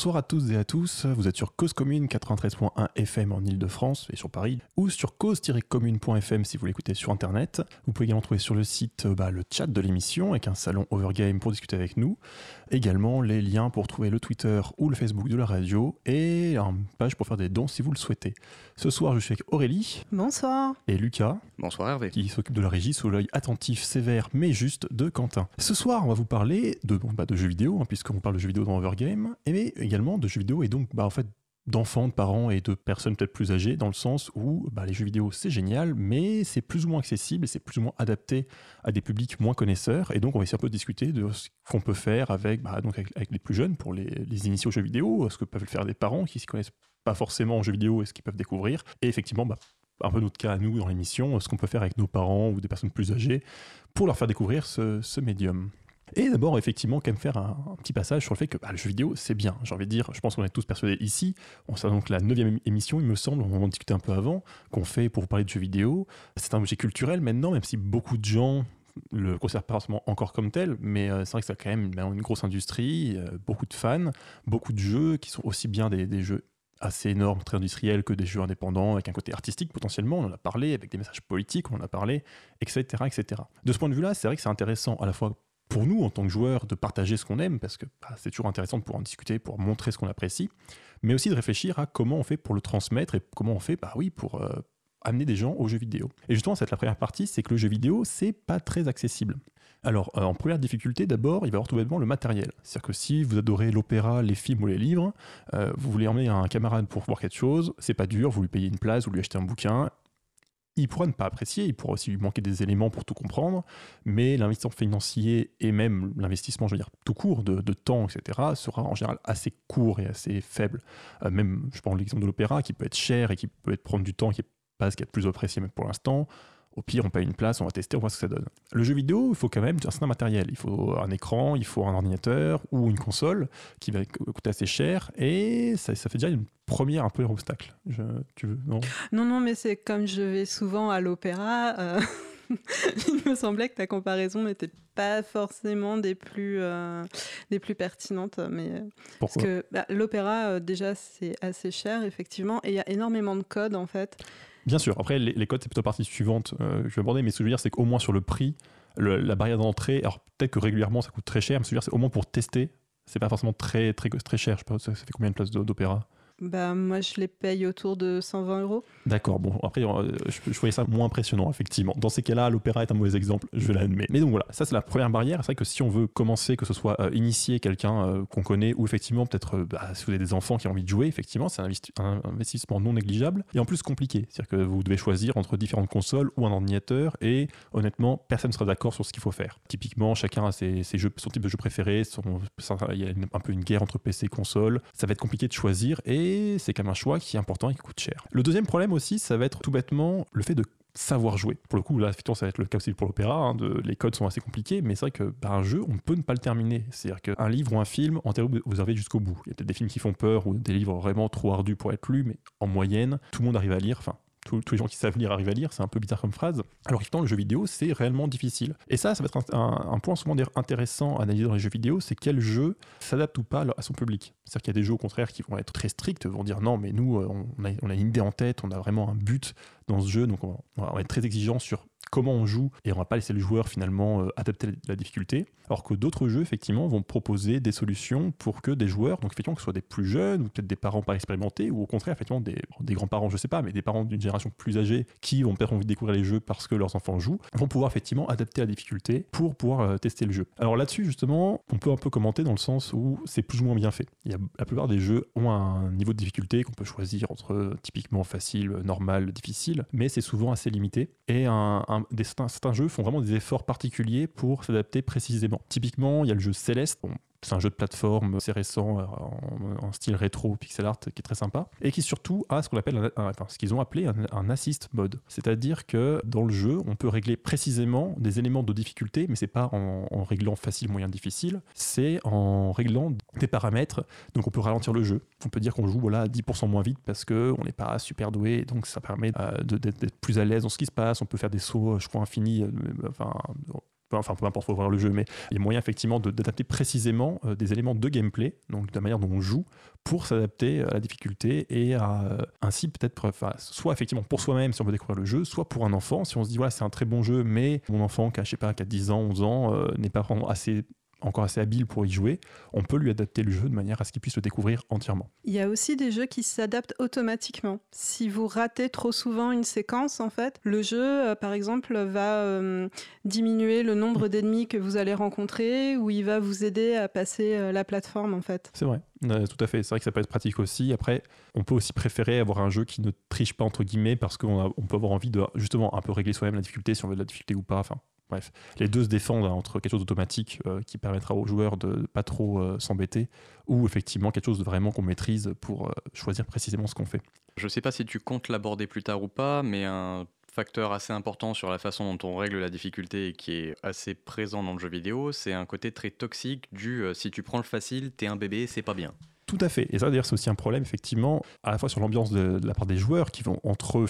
Bonsoir à tous et à tous, vous êtes sur Cause Commune 93.1 FM en Ile-de-France et sur Paris, ou sur cause-commune.fm si vous l'écoutez sur internet. Vous pouvez également trouver sur le site euh, bah, le chat de l'émission avec un salon Overgame pour discuter avec nous. Également les liens pour trouver le Twitter ou le Facebook de la radio et une page pour faire des dons si vous le souhaitez. Ce soir, je suis avec Aurélie. Bonsoir. Et Lucas. Bonsoir Hervé. Qui s'occupe de la régie sous l'œil attentif, sévère mais juste de Quentin. Ce soir, on va vous parler de, bah, de jeux vidéo, hein, puisqu'on parle de jeux vidéo dans Overgame, et également de jeux vidéo et donc bah, en fait d'enfants, de parents et de personnes peut-être plus âgées, dans le sens où bah, les jeux vidéo c'est génial, mais c'est plus ou moins accessible et c'est plus ou moins adapté à des publics moins connaisseurs. Et donc on va essayer un peu de discuter de ce qu'on peut faire avec, bah, donc avec, les plus jeunes pour les, les initiés aux jeux vidéo, ce que peuvent faire des parents qui ne s'y connaissent pas forcément en jeux vidéo et ce qu'ils peuvent découvrir. Et effectivement, bah, un peu notre cas à nous dans l'émission, ce qu'on peut faire avec nos parents ou des personnes plus âgées pour leur faire découvrir ce, ce médium. Et d'abord, effectivement, quand même faire un, petit passage sur le fait que bah, le jeu vidéo, c'est bien. J'ai envie de dire, je pense qu'on est tous persuadés ici. On sait donc la neuvième émission, il me semble, on en discutait un peu avant, qu'on fait pour vous parler de jeux vidéo. C'est un objet culturel maintenant, même si beaucoup de gens le considèrent pas forcément encore comme tel, mais euh, c'est vrai que c'est quand même une grosse industrie, euh, beaucoup de fans, beaucoup de jeux qui sont aussi bien des, des jeux assez énormes, très industriels, que des jeux indépendants, avec un côté artistique potentiellement, on en a parlé, avec des messages politiques, on en a parlé, etc. etc. De ce point de vue-là, c'est vrai que c'est intéressant à la fois pour nous, en tant que joueurs, de partager ce qu'on aime, parce que bah, c'est toujours intéressant de pouvoir en discuter, pour montrer ce qu'on apprécie, mais aussi de réfléchir à comment on fait pour le transmettre et comment on fait, bah oui, pour euh, amener des gens aux jeux vidéo. Et justement, cette la première partie, c'est que le jeu vidéo, c'est pas très accessible. Alors, euh, en première difficulté, d'abord, il va y avoir tout bêtement le matériel. C'est-à-dire que si vous adorez l'opéra, les films ou les livres, euh, vous voulez emmener un camarade pour voir quelque chose, c'est pas dur, vous lui payez une place, vous lui achetez un bouquin, il pourra ne pas apprécier, il pourra aussi lui manquer des éléments pour tout comprendre, mais l'investissement financier et même l'investissement, je veux dire, tout court, de, temps, etc., sera en général assez court et assez faible. Euh, même, je prends l'exemple de l'opéra, qui peut être cher et qui peut être prendre du temps, qui n'est pas ce qui est le plus apprécié même pour l'instant. Au pire, on paye une place, on va tester, on voit ce que ça donne. Le jeu vidéo, il faut quand même un certain matériel. Il faut un écran, il faut un ordinateur ou une console qui va coûter assez cher. Et ça, ça fait déjà une première un peu obstacle. Je, tu veux, non? Non, non, mais c'est comme je vais souvent à l'opéra. Euh, il me semblait que ta comparaison n'était pas forcément des plus, euh, des plus pertinentes. Mais, parce que bah, l'opéra, euh, déjà, c'est assez cher, effectivement. Et il y a énormément de codes, en fait. Bien sûr, après les, codes c'est plutôt partie suivante euh, je vais aborder, mais ce que je veux dire c'est qu'au moins sur le prix, la barrière d'entrée, alors peut-être que régulièrement ça coûte très cher, mais ce que je veux dire c'est au moins pour tester, c'est pas forcément très, très, très cher. Je sais pas, ça fait combien de places d'opéra? Bah, moi, je les paye autour de 120 euros. D'accord, bon, après, euh, je, voyais ça moins impressionnant, effectivement. Dans ces cas-là, l'opéra est un mauvais exemple, je l'admets. Mais donc voilà, ça, c'est la première barrière. C'est vrai que si on veut commencer, que ce soit euh, initier quelqu'un euh, qu'on connaît, ou effectivement, peut-être, bah, si vous avez des enfants qui ont envie de jouer, effectivement, c'est un, investissement non négligeable et en plus compliqué. C'est-à-dire que vous devez choisir entre différentes consoles ou un ordinateur et honnêtement, personne ne sera d'accord sur ce qu'il faut faire. Typiquement, chacun a ses, jeux, son type de jeu préféré, il y a un peu une guerre entre PC et console. Ça va être compliqué de choisir et c'est quand même un choix qui est important et qui coûte cher. Le deuxième problème aussi, ça va être tout bêtement le fait de savoir jouer. Pour le coup, là, ça va être le cas aussi pour l'opéra. Hein, les codes sont assez compliqués, mais c'est vrai que bah, un jeu, on peut ne pas le terminer. C'est-à-dire qu'un livre ou un film, en théorie, vous arrivez jusqu'au bout. Il y a peut-être des films qui font peur ou des livres vraiment trop ardus pour être lus, mais en moyenne, tout le monde arrive à lire. Enfin, tous, les gens qui savent lire arrivent à lire, c'est un peu bizarre comme phrase. Alors effectivement, le jeu vidéo, c'est réellement difficile. Et ça, ça va être un, point souvent intéressant à analyser dans les jeux vidéo, c'est quel jeu s'adapte ou pas à son public. C'est-à-dire qu'il y a des jeux au contraire qui vont être très stricts, vont dire non, mais nous, euh, on a, on a une idée en tête, on a vraiment un but dans ce jeu, donc on va être très exigeant sur comment on joue et on va pas laisser le joueur finalement euh, adapter la difficulté. Alors que d'autres jeux effectivement vont proposer des solutions pour que des joueurs, donc effectivement que ce soit des plus jeunes ou peut-être des parents pas expérimentés ou au contraire effectivement des, grands-parents, je sais pas, mais des parents d'une génération plus âgée qui vont peut-être envie de découvrir les jeux parce que leurs enfants jouent, vont pouvoir effectivement adapter la difficulté pour pouvoir euh, tester le jeu. Alors là-dessus justement, on peut un peu commenter dans le sens où c'est plus ou moins bien fait. La plupart des jeux ont un niveau de difficulté qu'on peut choisir entre typiquement facile, normal, difficile, mais c'est souvent assez limité et un certains, jeux font vraiment des efforts particuliers pour s'adapter précisément. Typiquement, il y a le jeu Céleste. C'est un jeu de plateforme assez récent, euh, en, style rétro, pixel art, qui est très sympa, et qui surtout a ce qu'on appelle, enfin, ce qu'ils ont appelé un, assist mode. C'est-à-dire que dans le jeu, on peut régler précisément des éléments de difficulté, mais c'est pas en, réglant facile, moyen, difficile, c'est en réglant des paramètres. Donc on peut ralentir le jeu. On peut dire qu'on joue voilà 10% moins vite parce que on n'est pas super doué, donc ça permet euh, d'être plus à l'aise dans ce qui se passe. On peut faire des sauts, je crois, infinis, euh, enfin enfin peu importe, faut voir le jeu, mais il y a moyen effectivement d'adapter précisément euh, des éléments de gameplay, donc de la manière dont on joue, pour s'adapter à la difficulté et à euh, ainsi peut-être, soit effectivement pour soi-même si on veut découvrir le jeu, soit pour un enfant, si on se dit voilà c'est un très bon jeu, mais mon enfant qui a, je sais pas, qui a 10 ans, 11 ans, euh, n'est pas vraiment assez encore assez habile pour y jouer, on peut lui adapter le jeu de manière à ce qu'il puisse le découvrir entièrement. Il y a aussi des jeux qui s'adaptent automatiquement. Si vous ratez trop souvent une séquence, en fait, le jeu, euh, par exemple, va euh, diminuer le nombre d'ennemis que vous allez rencontrer ou il va vous aider à passer euh, la plateforme, en fait. C'est vrai, tout à fait. C'est vrai que ça peut être pratique aussi. Après, on peut aussi préférer avoir un jeu qui ne triche pas, entre guillemets, parce qu'on on peut avoir envie de justement un peu régler soi-même la difficulté, si on veut de la difficulté ou pas. Enfin, Bref, les deux se défendent hein, entre quelque chose d'automatique euh, qui permettra aux joueurs de pas trop euh, s'embêter ou effectivement quelque chose de vraiment qu'on maîtrise pour euh, choisir précisément ce qu'on fait. Je ne sais pas si tu comptes l'aborder plus tard ou pas, mais un facteur assez important sur la façon dont on règle la difficulté et qui est assez présent dans le jeu vidéo, c'est un côté très toxique du si tu prends le facile, t'es un bébé, c'est pas bien. Tout à fait. Et ça, d'ailleurs, c'est aussi un problème, effectivement, à la fois sur l'ambiance de, la part des joueurs qui vont entre eux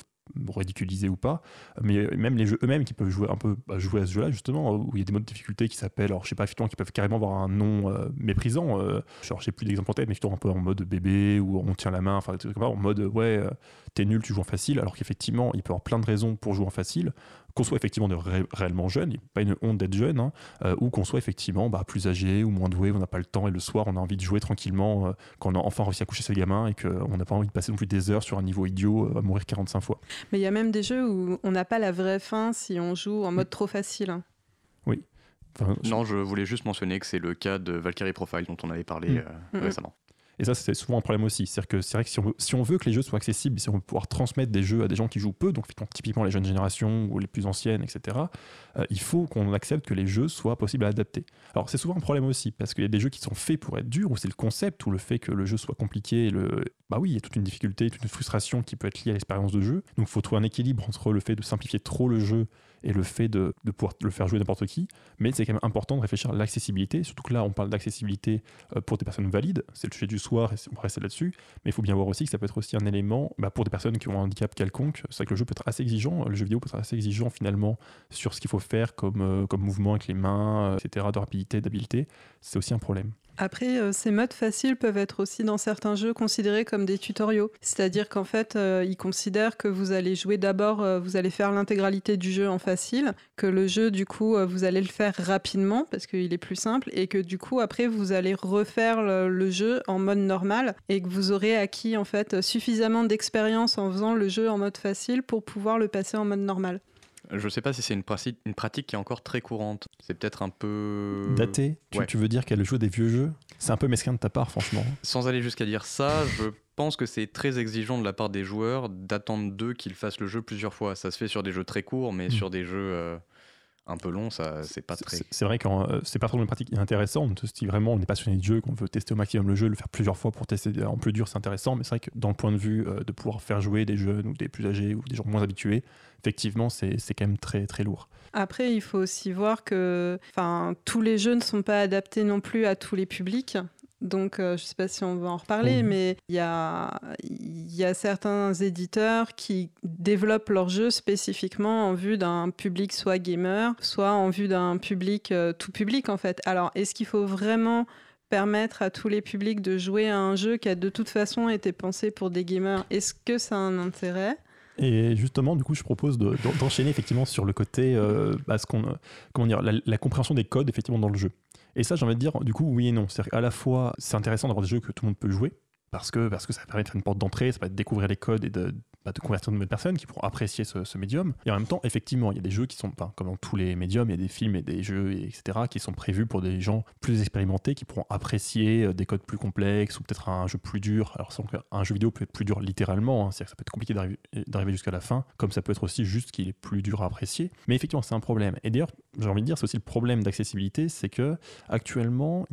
ridiculisé ou pas, mais même les jeux eux-mêmes qui peuvent jouer un peu bah, jouer à ce jeu-là justement où il y a des modes de difficulté qui s'appellent, alors je sais pas effectivement qui peuvent carrément avoir un nom euh, méprisant. Euh, genre j'ai plus d'exemples en tête, mais un peu en mode bébé où on tient la main, enfin en mode ouais euh, t'es nul, tu joues en facile, alors qu'effectivement il peut y avoir plein de raisons pour jouer en facile qu'on soit effectivement de réellement jeune, il n'y a pas une honte d'être jeune, hein, euh, ou qu'on soit effectivement bah, plus âgé ou moins doué, on n'a pas le temps et le soir on a envie de jouer tranquillement, euh, quand on a enfin réussi à coucher ses gamins et qu'on n'a pas envie de passer non plus des heures sur un niveau idiot euh, à mourir 45 fois. Mais il y a même des jeux où on n'a pas la vraie fin si on joue en mode trop facile. Hein. Oui. non, je voulais juste mentionner que c'est le cas de Valkyrie Profile dont on avait parlé mm. Mm, mm. récemment. Et ça, c'est souvent un problème aussi. C'est que c'est vrai que si on, veut, que les jeux soient accessibles, si on veut pouvoir transmettre des jeux à des gens qui jouent peu, donc typiquement les jeunes générations ou les plus anciennes, etc., euh, il faut qu'on accepte que les jeux soient possibles à adapter. Alors c'est souvent un problème aussi, parce qu'il y a des jeux qui sont faits pour être durs, ou c'est le concept, ou le fait que le jeu soit compliqué, bah oui, il y a toute une difficulté, toute une frustration qui peut être liée à l'expérience de jeu. Donc il faut trouver un équilibre entre le fait de simplifier trop le jeu et le fait de, pouvoir le faire jouer n'importe qui. Mais c'est quand même important de réfléchir à l'accessibilité, surtout que là, on parle d'accessibilité euh, pour des personnes valides. C'est le sujet du soir et on va rester là-dessus. Mais il faut bien voir aussi que ça peut être aussi un élément bah, pour des personnes qui ont un handicap quelconque. C'est vrai que le jeu peut être assez exigeant. Le jeu vidéo peut être assez exigeant finalement sur ce qu'il faut faire comme, euh, comme mouvement avec les mains, euh, etc., de rapidité, d'habileté. C'est aussi un problème. Après, euh, ces modes faciles peuvent être aussi dans certains jeux considérés comme des tutoriaux. C'est-à-dire qu'en fait, euh, ils considèrent que vous allez jouer d'abord, euh, vous allez faire l'intégralité du jeu en facile, que le jeu, du coup, vous allez le faire rapidement parce qu'il est plus simple, et que du coup, après, vous allez refaire le, jeu en mode normal et que vous aurez acquis en fait suffisamment d'expérience en faisant le jeu en mode facile pour pouvoir le passer en mode normal. Je ne sais pas si c'est une, une, pratique qui est encore très courante. C'est peut-être un peu. Daté tu, veux dire qu'elle joue des vieux jeux? C'est un peu mesquin de ta part, franchement. Sans aller jusqu'à dire ça, je pense que c'est très exigeant de la part des joueurs d'attendre d'eux qu'ils fassent le jeu plusieurs fois. Ça se fait sur des jeux très courts, mais hmm. sur des jeux. Euh, un peu long, ça c'est pas très. C'est vrai que euh, c'est pas trop une pratique intéressante. Si vraiment on est passionné de jeu, qu'on veut tester au maximum le jeu, le faire plusieurs fois pour tester en plus dur, c'est intéressant. Mais c'est vrai que dans le point de vue euh, de pouvoir faire jouer des jeunes ou des plus âgés ou des gens moins habitués, effectivement, c'est quand même très très lourd. Après, il faut aussi voir que tous les jeux ne sont pas adaptés non plus à tous les publics. Donc, euh, je ne sais pas si on va en reparler, mais il y a, y a, certains éditeurs qui développent leurs jeux spécifiquement en vue d'un public soit gamer, soit en vue d'un public euh, tout public, en fait. Alors, est-ce qu'il faut vraiment permettre à tous les publics de jouer à un jeu qui a de toute façon été pensé pour des gamers? Est-ce que ça a un intérêt? Et justement, du coup, je propose d'enchaîner effectivement sur le côté, euh, bah, qu'on, comment dire, la, compréhension des codes effectivement dans le jeu. Et ça, j'ai envie de dire, du coup, oui et non. C'est-à-dire qu'à la fois, c'est intéressant d'avoir des jeux que tout le monde peut jouer, parce que, parce que ça permet de faire une porte d'entrée, ça permet de découvrir les codes et de, bah, de convertir de nouvelles personnes qui pourront apprécier ce, médium. Et en même temps, effectivement, il y a des jeux qui sont, comme dans tous les médiums, il y a des films et des jeux, etc., qui sont prévus pour des gens plus expérimentés qui pourront apprécier euh, des codes plus complexes ou peut-être un jeu plus dur. Alors, un jeu vidéo peut être plus dur littéralement, hein, c'est-à-dire que ça peut être compliqué d'arriver jusqu'à la fin, comme ça peut être aussi juste qu'il est plus dur à apprécier. Mais effectivement, c'est un problème. Et d'ailleurs, j'ai envie de dire, c'est aussi le problème d'accessibilité, c'est que actuellement,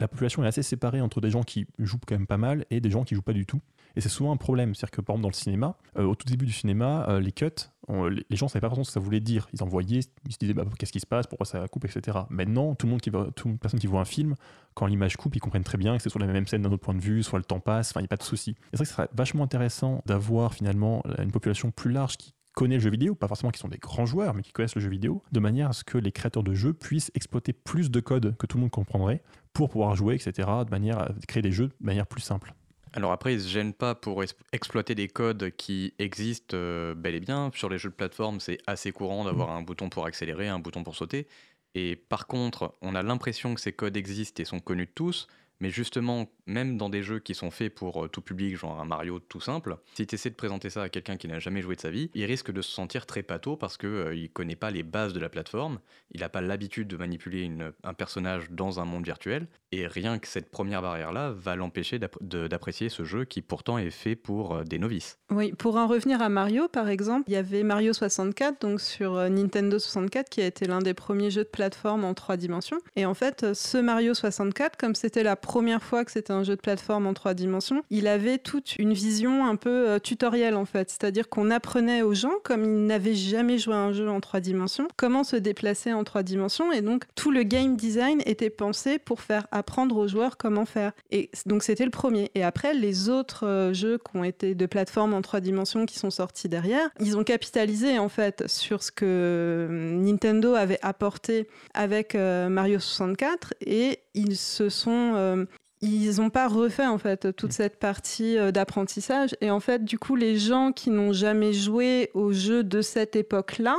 la population est assez séparée entre des gens qui jouent quand même pas mal et des gens qui jouent pas du tout. Et c'est souvent un problème. C'est-à-dire que, par exemple, dans le cinéma, euh, au tout début du cinéma, euh, les cuts, les gens ne savaient pas vraiment ce que ça voulait dire. Ils envoyaient, ils se disaient bah, qu'est-ce qui se passe, pourquoi ça coupe, etc. Maintenant, tout le monde qui toute personne qui voit un film, quand l'image coupe, ils comprennent très bien que c'est soit la même scène d'un autre point de vue, soit le temps passe, enfin, il n'y a pas de souci. c'est vrai que ce serait vachement intéressant d'avoir finalement une population plus large qui connaît le jeu vidéo, pas forcément qui sont des grands joueurs, mais qui connaissent le jeu vidéo, de manière à ce que les créateurs de jeux puissent exploiter plus de code que tout le monde comprendrait pour pouvoir jouer, etc., de manière à créer des jeux de manière plus simple. Alors après, ils ne se gênent pas pour exploiter des codes qui existent euh, bel et bien. Sur les jeux de plateforme, c'est assez courant d'avoir un bouton pour accélérer, un bouton pour sauter. Et par contre, on a l'impression que ces codes existent et sont connus de tous, mais justement, même dans des jeux qui sont faits pour euh, tout public, genre un Mario tout simple, si tu essaies de présenter ça à quelqu'un qui n'a jamais joué de sa vie, il risque de se sentir très pâteau parce qu'il euh, ne connaît pas les bases de la plateforme, il n'a pas l'habitude de manipuler un personnage dans un monde virtuel, et rien que cette première barrière-là va l'empêcher d'apprécier ce jeu qui pourtant est fait pour euh, des novices. Oui, pour en revenir à Mario, par exemple, il y avait Mario 64, donc sur Nintendo 64, qui a été l'un des premiers jeux de plateforme en trois dimensions. Et en fait, ce Mario 64, comme c'était la première fois que c'était un jeu de plateforme en trois dimensions, il avait toute une vision un peu euh, tutorielle en fait. C'est-à-dire qu'on apprenait aux gens, comme ils n'avaient jamais joué à un jeu en trois dimensions, comment se déplacer en trois dimensions. Et donc tout le game design était pensé pour faire apprendre aux joueurs comment faire. Et donc c'était le premier. Et après, les autres euh, jeux qui ont été de plateforme en trois dimensions qui sont sortis derrière, ils ont capitalisé en fait sur ce que euh, Nintendo avait apporté avec Mario 64 et ils se sont ils n'ont pas refait en fait toute cette partie euh, d'apprentissage et en fait du coup les gens qui n'ont jamais joué aux jeux de cette époque-là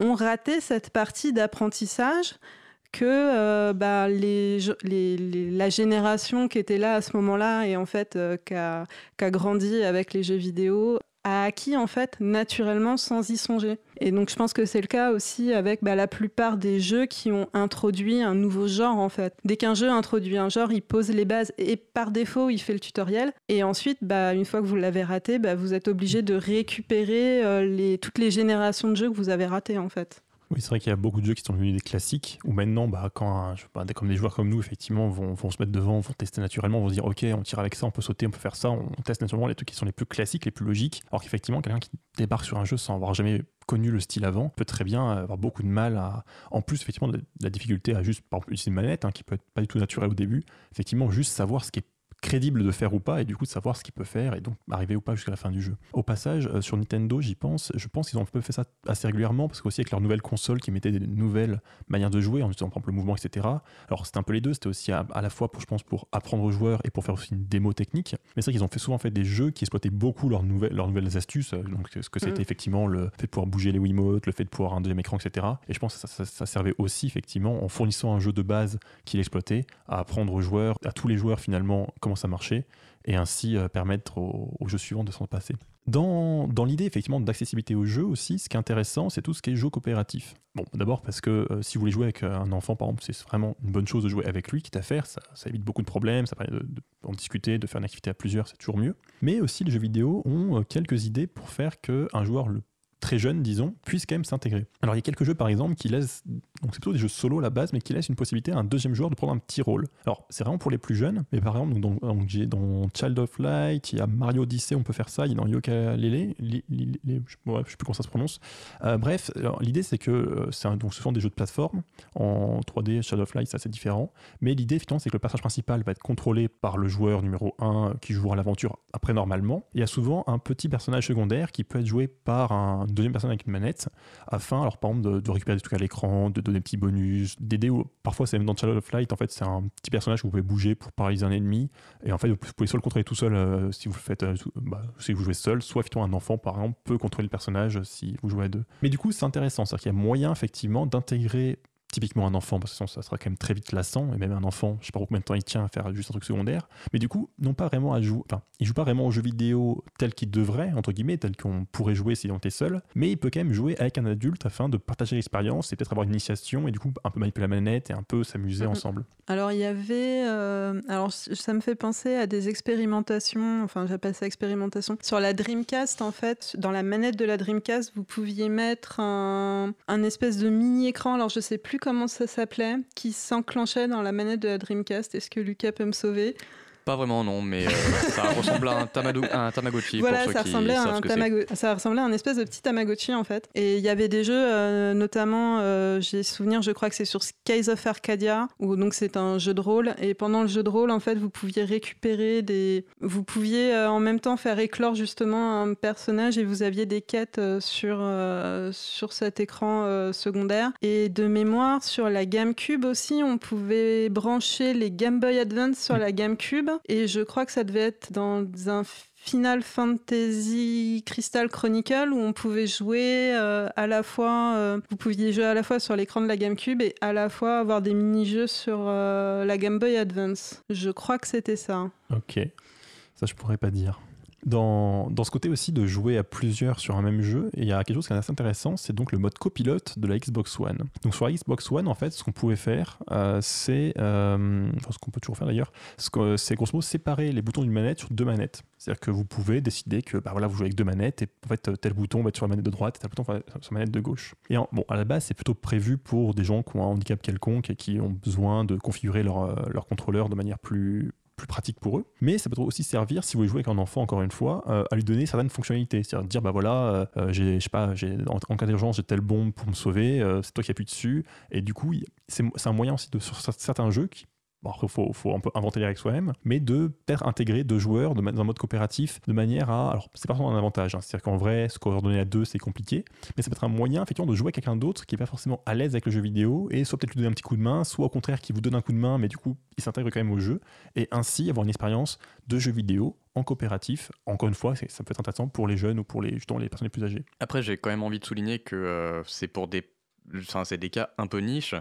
ont raté cette partie d'apprentissage que euh, bah, la génération qui était là à ce moment-là et en fait euh, qui a, grandi avec les jeux vidéo a acquis en fait naturellement sans y songer. Et donc je pense que c'est le cas aussi avec bah, la plupart des jeux qui ont introduit un nouveau genre en fait. Dès qu'un jeu introduit un genre, il pose les bases et par défaut il fait le tutoriel. Et ensuite, bah, une fois que vous l'avez raté, bah, vous êtes obligé de récupérer euh, toutes les générations de jeux que vous avez ratées en fait. Oui, c'est vrai qu'il y a beaucoup de jeux qui sont devenus des classiques, où maintenant, bah, quand des joueurs comme nous, effectivement, vont, vont, se mettre devant, vont tester naturellement, vont se dire, ok, on tire avec ça, on peut sauter, on peut faire ça, on teste naturellement les trucs qui sont les plus classiques, les plus logiques. Alors qu'effectivement, quelqu'un qui débarque sur un jeu sans avoir jamais connu le style avant peut très bien avoir beaucoup de mal à en plus effectivement de la, difficulté à juste par exemple utiliser une manette hein, qui peut être pas du tout naturelle au début effectivement juste savoir ce qui est crédible de faire ou pas, et du coup de savoir ce qu'il peut faire, et donc arriver ou pas jusqu'à la fin du jeu. Au passage, euh, sur Nintendo, j'y pense, je pense qu'ils ont un peu fait ça assez régulièrement, parce qu'aussi avec leur nouvelle console qui mettait des nouvelles manières de jouer, en utilisant par exemple le mouvement, etc. Alors c'était un peu les deux, c'était aussi à, la fois pour, je pense, pour apprendre aux joueurs et pour faire aussi une démo technique. Mais c'est vrai qu'ils ont fait souvent fait des jeux qui exploitaient beaucoup leurs nouvelles, leurs nouvelles astuces, euh, donc ce que c'était mm. effectivement le fait de pouvoir bouger les Wiimotes, le fait de pouvoir un deuxième écran, etc. Et je pense que ça, ça servait aussi effectivement en fournissant un jeu de base qu'il exploitait à apprendre aux joueurs, à tous les joueurs finalement comment ça marchait et ainsi euh, permettre aux, jeux suivants de s'en passer. Dans, dans l'idée effectivement d'accessibilité au jeu aussi, ce qui est intéressant, c'est tout ce qui est jeu coopératif. Bon, d'abord parce que euh, si vous voulez jouer avec euh, un enfant, par exemple, c'est vraiment une bonne chose de jouer avec lui, quitte à faire, ça, évite beaucoup de problèmes, ça permet d'en discuter, de faire une activité à plusieurs, c'est toujours mieux. Mais aussi les jeux vidéo ont quelques idées pour faire qu'un joueur le très jeune, disons, puisse quand même s'intégrer. Alors il y a quelques jeux par exemple qui laissent, donc c'est plutôt des jeux solo à la base, mais qui laissent une possibilité à un deuxième joueur de prendre un petit rôle. Alors c'est vraiment pour les plus jeunes, mais par exemple donc, dans, Child of Light, il y a Mario Odyssey, on peut faire ça, il y a dans Yoka Lele, je ne sais plus comment ça se prononce. Euh, bref, l'idée c'est que euh, c'est donc ce sont des jeux de plateforme en 3D, Child of Light, ça c'est différent, mais l'idée effectivement c'est que le personnage principal va être contrôlé par le joueur numéro 1 qui jouera l'aventure après normalement. Il y a souvent un petit personnage secondaire qui peut être joué par un deuxième personne avec une manette, afin, alors par exemple, de, récupérer des trucs à l'écran, de donner des petits bonus, d'aider. Parfois, c'est même dans Shadow of Light, en fait, c'est un petit personnage que vous pouvez bouger pour paralyser un ennemi, et en fait, vous pouvez soit le contrôler tout seul euh, si vous faites, euh, bah, si vous jouez seul, soit un enfant, par exemple, peut contrôler le personnage si vous jouez à deux. Mais du coup, c'est intéressant, c'est-à-dire qu'il y a moyen effectivement d'intégrer typiquement un enfant, parce que ça sera quand même très vite lassant, et même un enfant, je sais pas combien de temps il tient à faire juste un truc secondaire, mais du coup, non pas vraiment à jouer, enfin, il joue pas vraiment aux jeux vidéo tel qu'il devrait, entre guillemets, tel qu'on pourrait jouer si on était seul, mais il peut quand même jouer avec un adulte afin de partager l'expérience et peut-être avoir une initiation, et du coup, un peu manipuler la manette et un peu s'amuser ensemble. Alors, il y avait, euh, alors ça me fait penser à des expérimentations, enfin, j'appelle ça expérimentation, sur la Dreamcast, en fait, dans la manette de la Dreamcast, vous pouviez mettre un, un espèce de mini-écran, alors je sais plus comment ça s'appelait, qui s'enclenchait dans la manette de la Dreamcast? Est-ce que Lucas peut me sauver? Pas vraiment, non, mais euh, ça ressemble à un, Tamagotchi. Voilà, pour ça, ressemblait à un ça ressemblait à un espèce de petit Tamagotchi en fait. Et il y avait des jeux, euh, notamment, euh, j'ai souvenir, je crois que c'est sur Skies of Arcadia, où donc c'est un jeu de rôle. Et pendant le jeu de rôle, en fait, vous pouviez récupérer des. Vous pouviez en même temps faire éclore justement un personnage et vous aviez des quêtes sur, sur cet écran secondaire. Et de mémoire, sur la GameCube aussi, on pouvait brancher les Game Boy Advance sur la GameCube et je crois que ça devait être dans un Final Fantasy Crystal Chronicle où on pouvait jouer euh, à la fois, euh, vous pouviez jouer à la fois sur l'écran de la GameCube et à la fois avoir des mini-jeux sur euh, la Game Boy Advance. Je crois que c'était ça. Ok, ça je pourrais pas dire dans, ce côté aussi de jouer à plusieurs sur un même jeu, il y a quelque chose qui est assez intéressant, c'est donc le mode copilote de la Xbox One. Donc sur la Xbox One, en fait, ce qu'on pouvait faire, euh, c'est, euh, enfin ce qu'on peut toujours faire d'ailleurs, c'est grosso modo séparer les boutons d'une manette sur deux manettes. C'est-à-dire que vous pouvez décider que bah voilà, vous jouez avec deux manettes et en fait tel bouton va être sur la manette de droite et tel bouton va être sur la manette de gauche. Et bon, à la base, c'est plutôt prévu pour des gens qui ont un handicap quelconque et qui ont besoin de configurer leur, euh, leur contrôleur de manière plus, plus pratique pour eux. Mais ça peut aussi servir, si vous voulez jouer avec un enfant, encore une fois, euh, à lui donner certaines fonctionnalités. C'est-à-dire dire, bah voilà, euh, euh, j'ai, je sais pas, j'ai, en, cas d'urgence, j'ai telle bombe pour me sauver, c'est toi qui appuies dessus. Et du coup, c'est, un moyen aussi de, sur certains jeux qui Bon, il faut, faut, un peu inventer les règles soi-même, mais de peut-être intégrer deux joueurs dans un mode coopératif de manière à. Alors, c'est pas forcément un avantage, hein. c'est-à-dire qu'en vrai, se coordonner à deux, c'est compliqué, mais ça peut être un moyen, effectivement, de jouer avec quelqu'un d'autre qui n'est pas forcément à l'aise avec le jeu vidéo et soit peut-être lui donner un petit coup de main, soit au contraire qui vous donne un coup de main, mais du coup, il s'intègre quand même au jeu, et ainsi avoir une expérience de jeu vidéo en coopératif. Encore une fois, ça peut être intéressant pour les jeunes ou pour les, justement, les personnes les plus âgées. Après, j'ai quand même envie de souligner que euh, c'est pour des. Enfin, c'est des cas un peu niche,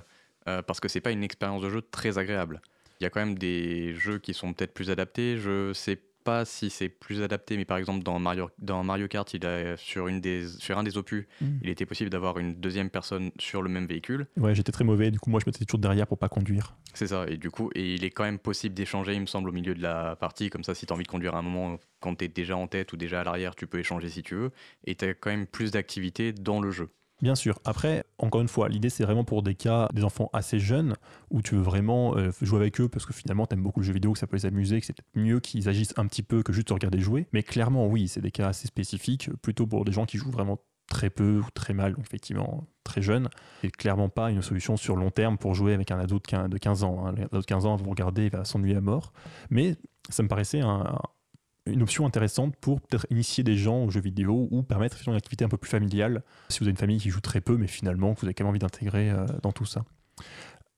euh, parce que c'est pas une expérience de jeu très agréable il y a quand même des jeux qui sont peut-être plus adaptés. Je sais pas si c'est plus adapté, mais par exemple dans Mario, dans Mario Kart, il a, sur, une des, sur un des opus, hmm. il était possible d'avoir une deuxième personne sur le même véhicule. Ouais, j'étais très mauvais, du coup moi je mettais toujours derrière pour pas conduire. C'est ça, et du coup, et il est quand même possible d'échanger, il me semble, au milieu de la partie, comme ça si tu as envie de conduire à un moment, quand tu es déjà en tête ou déjà à l'arrière, tu peux échanger si tu veux, et tu as quand même plus d'activité dans le jeu. Bien sûr. Après, encore une fois, l'idée c'est vraiment pour des cas des enfants assez jeunes où tu veux vraiment euh, jouer avec eux parce que finalement tu aimes beaucoup le jeu vidéo, que ça peut les amuser, que c'est mieux qu'ils agissent un petit peu que juste regarder jouer. Mais clairement, oui, c'est des cas assez spécifiques, plutôt pour des gens qui jouent vraiment très peu ou très mal, donc effectivement très jeunes. C'est clairement pas une solution sur long terme pour jouer avec un ado de 15 ans. Un ado de 15 ans, va vous regarder, il va s'ennuyer à mort. Mais ça me paraissait un, une option intéressante pour peut-être initier des gens aux jeux vidéo ou permettre une activité un peu plus familiale si vous avez une famille qui joue très peu mais finalement que vous avez quand même envie d'intégrer euh, dans tout ça.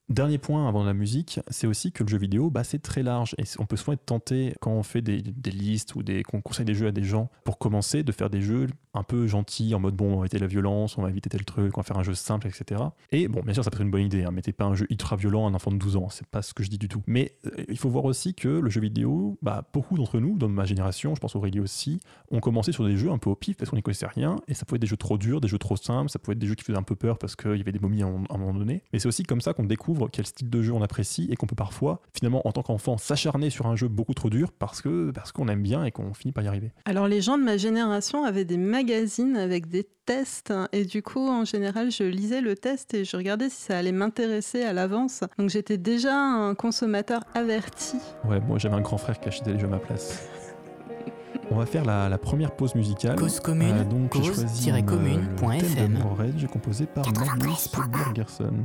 Dernier point avant la musique, c'est aussi que le jeu vidéo, bah, c'est très large et on peut souvent être tenté quand on fait des, listes ou qu'on conseille des jeux à des gens pour commencer de faire des jeux un peu gentils en mode bon, on va éviter la violence, on va éviter tel truc, on va faire un jeu simple, etc. Et bon, bien sûr, ça peut être une bonne idée, hein, mettez pas un jeu ultra violent à un enfant de 12 ans, c'est pas ce que je dis du tout. Mais euh, il faut voir aussi que le jeu vidéo, bah, beaucoup d'entre nous, dans ma génération, je pense Aurélie aussi, ont commencé sur des jeux un peu au pif parce qu'on n'y connaissait rien et ça pouvait être des jeux trop durs, des jeux trop simples, ça pouvait être des jeux qui faisaient un peu peur parce qu'il y avait des momies à un moment donné. Mais c'est aussi comme ça qu'on découvre quel style de jeu on apprécie et qu'on peut parfois, finalement, en tant qu'enfant, s'acharner sur un jeu beaucoup trop dur parce que parce qu'on aime bien et qu'on finit par y arriver. Alors les gens de ma génération avaient des magazines avec des tests et du coup en général je lisais le test et je regardais si ça allait m'intéresser à l'avance. Donc j'étais déjà un consommateur averti. Ouais, moi j'avais un grand frère qui achetait les jeux à ma place. On va faire la, première pause musicale. Cause commune, euh, donc cause-commune.fm. J'ai composé par Magnus Bergerson.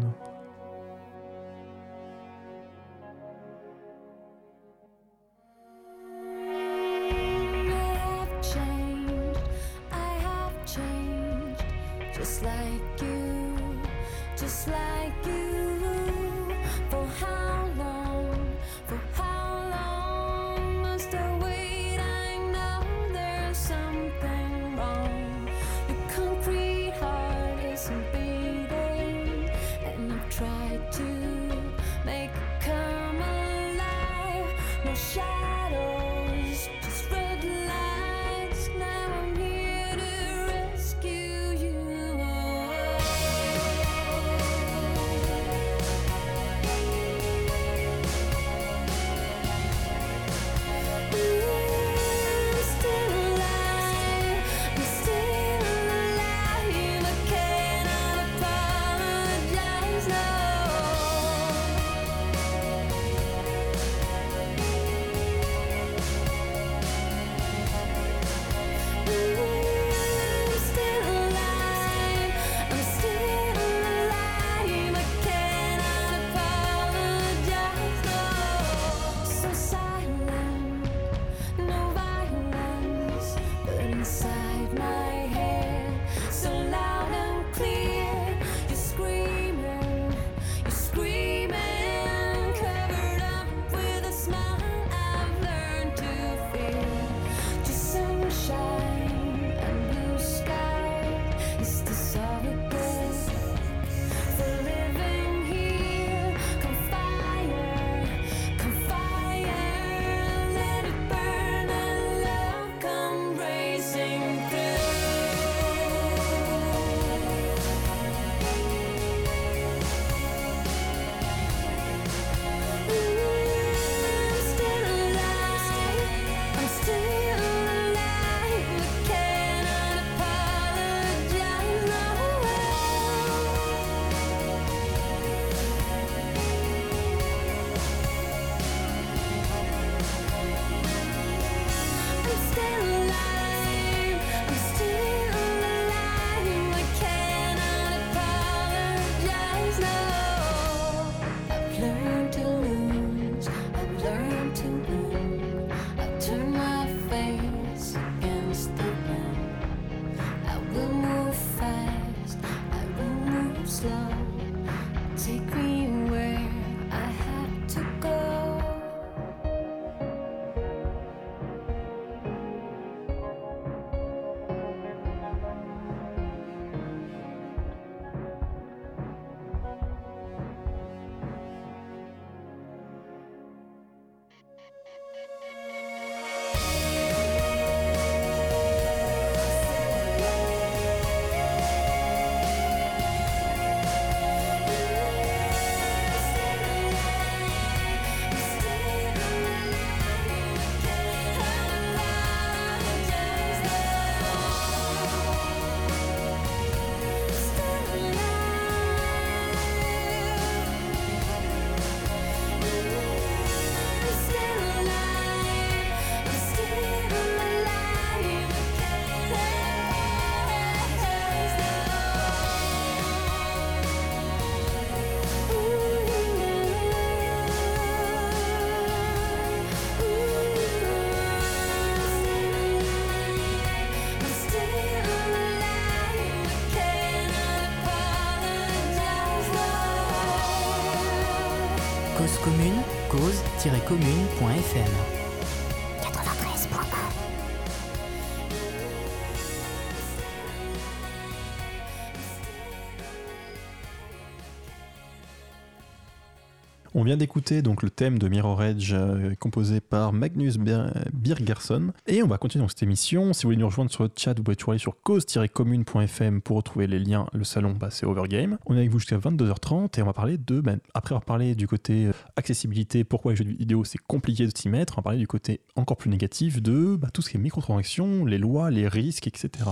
Vient d'écouter donc le thème de Mirror Edge euh, composé par Magnus Birgerson et on va continuer dans cette émission. Si vous voulez nous rejoindre sur le chat, vous pouvez toujours aller sur cause-commune.fm pour retrouver les liens. Le salon, bah, c'est Overgame. On est avec vous jusqu'à 22h30 et on va parler de, ben, après avoir parlé du côté euh, accessibilité, pourquoi les jeux vidéo c'est compliqué de s'y mettre, on va parler du côté encore plus négatif de bah, tout ce qui est microtransactions, les lois, les risques, etc.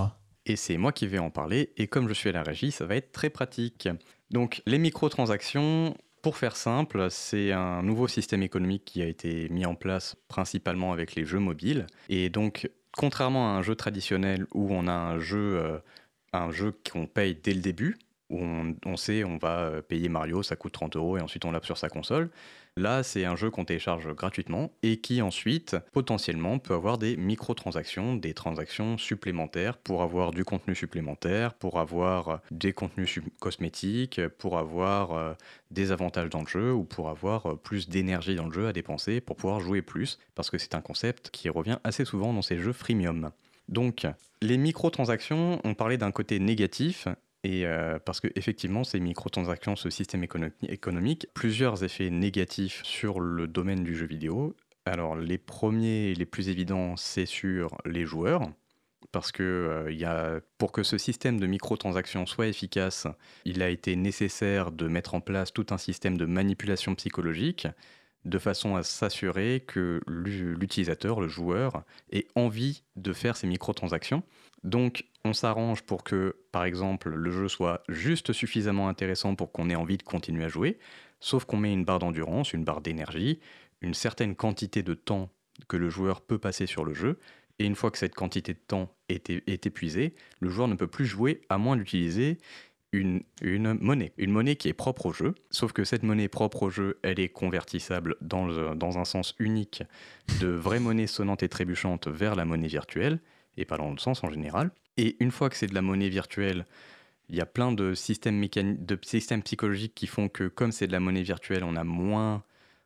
Et c'est moi qui vais en parler, et comme je suis à la régie, ça va être très pratique. Donc les microtransactions, pour faire simple, c'est un nouveau système économique qui a été mis en place principalement avec les jeux mobiles. Et donc, contrairement à un jeu traditionnel où on a un jeu, euh, un jeu qu'on paye dès le début, où on, sait on va euh, payer Mario, ça coûte 30 euros et ensuite on l'a sur sa console. Là, c'est un jeu qu'on télécharge gratuitement et qui ensuite, potentiellement, peut avoir des microtransactions, des transactions supplémentaires pour avoir du contenu supplémentaire, pour avoir euh, des contenus cosmétiques, pour avoir euh, des avantages dans le jeu ou pour avoir plus d'énergie dans le jeu à dépenser pour pouvoir jouer plus, parce que c'est un concept qui revient assez souvent dans ces jeux freemium. Donc, les microtransactions, on parlait d'un côté négatif, et euh, parce que effectivement, ces microtransactions, ce système économique, plusieurs effets négatifs sur le domaine du jeu vidéo. Alors les premiers, les plus évidents, c'est sur les joueurs, parce que euh, pour que ce système de microtransactions soit efficace, il a été nécessaire de mettre en place tout un système de manipulation psychologique de façon à s'assurer que l'utilisateur, le joueur, ait envie de faire ces microtransactions. Donc on s'arrange pour que, par exemple, le jeu soit juste suffisamment intéressant pour qu'on ait envie de continuer à jouer, sauf qu'on met une barre d'endurance, une barre d'énergie, une certaine quantité de temps que le joueur peut passer sur le jeu, et une fois que cette quantité de temps est, épuisée, le joueur ne peut plus jouer à moins d'utiliser une, monnaie, une monnaie qui est propre au jeu, sauf que cette monnaie propre au jeu, elle est convertissable dans, dans un sens unique de vraie monnaie sonnante et trébuchante vers la monnaie virtuelle, et pas dans le sens en général. Et une fois que c'est de la monnaie virtuelle, il y a plein de systèmes, de systèmes psychologiques qui font que comme c'est de la monnaie virtuelle, on, a moins,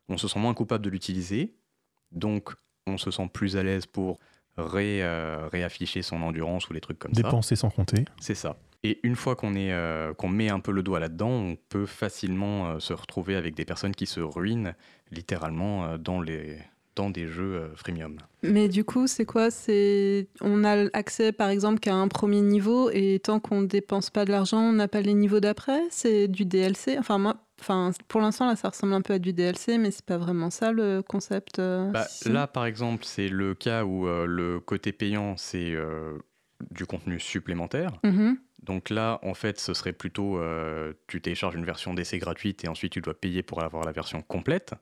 on se sent moins coupable de l'utiliser. Donc on se sent plus à l'aise pour euh, réafficher son endurance ou les trucs comme ça. Dépenser sans compter. C'est ça. Et une fois qu'on euh, qu'on met un peu le doigt là-dedans, on peut facilement euh, se retrouver avec des personnes qui se ruinent littéralement dans les, dans des jeux euh, freemium. Mais du coup, c'est quoi? C'est on a accès par exemple qu'à un premier niveau et tant qu'on ne dépense pas de l'argent, on n'a pas les niveaux d'après? C'est du DLC. Enfin moi, enfin pour l'instant là, ça ressemble un peu à du DLC, mais c'est pas vraiment ça le concept. Euh, bah, là, par exemple, c'est le cas où euh, le côté payant, c'est du contenu supplémentaire. Mm-hmm. Donc là, en fait, ce serait plutôt, tu télécharges une version d'essai gratuite et ensuite tu dois payer pour avoir la version complète.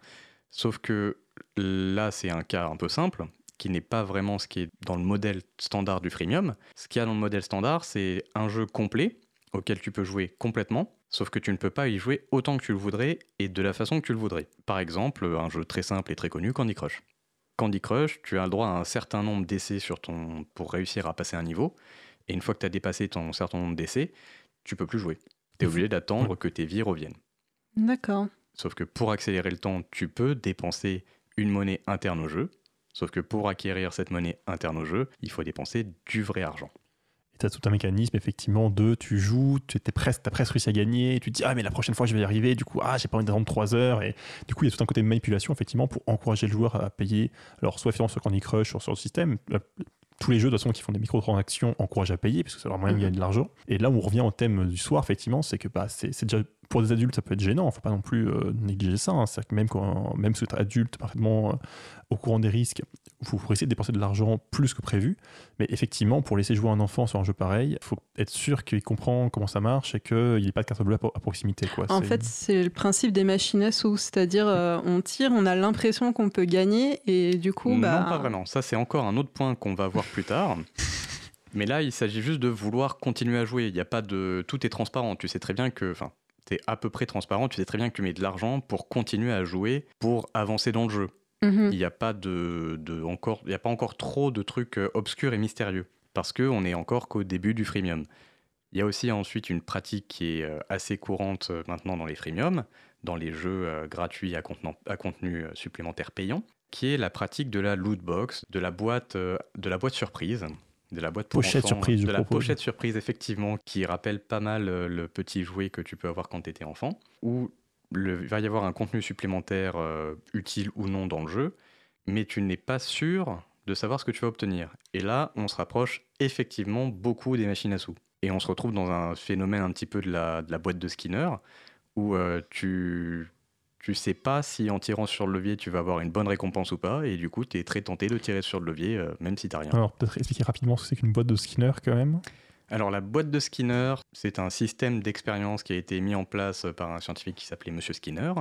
Sauf que là, c'est un cas un peu simple, qui n'est pas vraiment ce qui est dans le modèle standard du freemium. Ce qu'il y a dans le modèle standard, c'est un jeu complet auquel tu peux jouer complètement, sauf que tu ne peux pas y jouer autant que tu le voudrais et de la façon que tu le voudrais. Par exemple, un jeu très simple et très connu, Candy Crush. Candy Crush, tu as le droit à un certain nombre d'essais sur ton pour réussir à passer un niveau, et une fois que tu as dépassé ton certain nombre d'essais, tu peux plus jouer. Tu es obligé d'attendre que tes vies reviennent. D'accord. Sauf que pour accélérer le temps, tu peux dépenser une monnaie interne au jeu. Sauf que pour acquérir cette monnaie interne au jeu, il faut dépenser du vrai argent tu as tout un mécanisme, effectivement, de tu joues, tu es presque, as presque réussi à gagner, et tu te dis, ah, mais la prochaine fois, je vais y arriver, du coup, ah, j'ai pas envie d'attendre 3 heures, et du coup, il y a tout un côté de manipulation, effectivement, pour encourager le joueur à payer, alors, soit sur Candy Crush, sur, sur le système, tous les jeux de toute façon qui font des microtransactions encouragent à payer parce que c'est leur moyen de gagner de l'argent. Et là on revient au thème du soir, effectivement, c'est que bah, c'est déjà pour des adultes, ça peut être gênant. Il ne faut pas non plus euh, négliger ça. Hein. C'est-à-dire que même, quand, même si vous êtes adulte, parfaitement euh, au courant des risques, vous pourrez essayer de dépenser de l'argent plus que prévu. Mais effectivement, pour laisser jouer un enfant sur un jeu pareil, il faut être sûr qu'il comprend comment ça marche et qu'il n'y ait pas de carte bleue à, proximité. Quoi. En fait, c'est le principe des machines à sous. C'est-à-dire, euh, on tire, on a l'impression qu'on peut gagner et du coup. Bah... Non, pas vraiment. Ça, c'est encore un autre point qu'on va voir plus tard. Mais là, il s'agit juste de vouloir continuer à jouer. Il n'y a pas de. Tout est transparent. Tu sais très bien que. Enfin, es à peu près transparent. Tu sais très bien que tu mets de l'argent pour continuer à jouer, pour avancer dans le jeu. Mhm. Il n'y a pas de, de encore, il y a pas encore trop de trucs euh, obscurs et mystérieux parce que on est encore qu'au début du freemium. Il y a aussi ensuite une pratique qui est euh, assez courante euh, maintenant dans les freemiums, dans les jeux gratuits à, à contenu supplémentaire payant, qui est la pratique de la loot box, de la boîte, de la boîte surprise de la boîte pochette surprise, de la pochette surprise effectivement, qui rappelle pas mal le petit jouet que tu peux avoir quand tu étais enfant, où il va y avoir un contenu supplémentaire euh, utile ou non dans le jeu, mais tu n'es pas sûr de savoir ce que tu vas obtenir. Et là, on se rapproche effectivement beaucoup des machines à sous. Et on se retrouve dans un phénomène un petit peu de la, boîte de Skinner, où euh, tu tu sais pas si en tirant sur le levier tu vas avoir une bonne récompense ou pas, et du coup tu es très tenté de tirer sur le levier euh, même si tu rien. Alors peut-être expliquer rapidement ce que c'est qu'une boîte de Skinner quand même? Alors la boîte de Skinner, c'est un système d'expérience qui a été mis en place par un scientifique qui s'appelait Monsieur Skinner,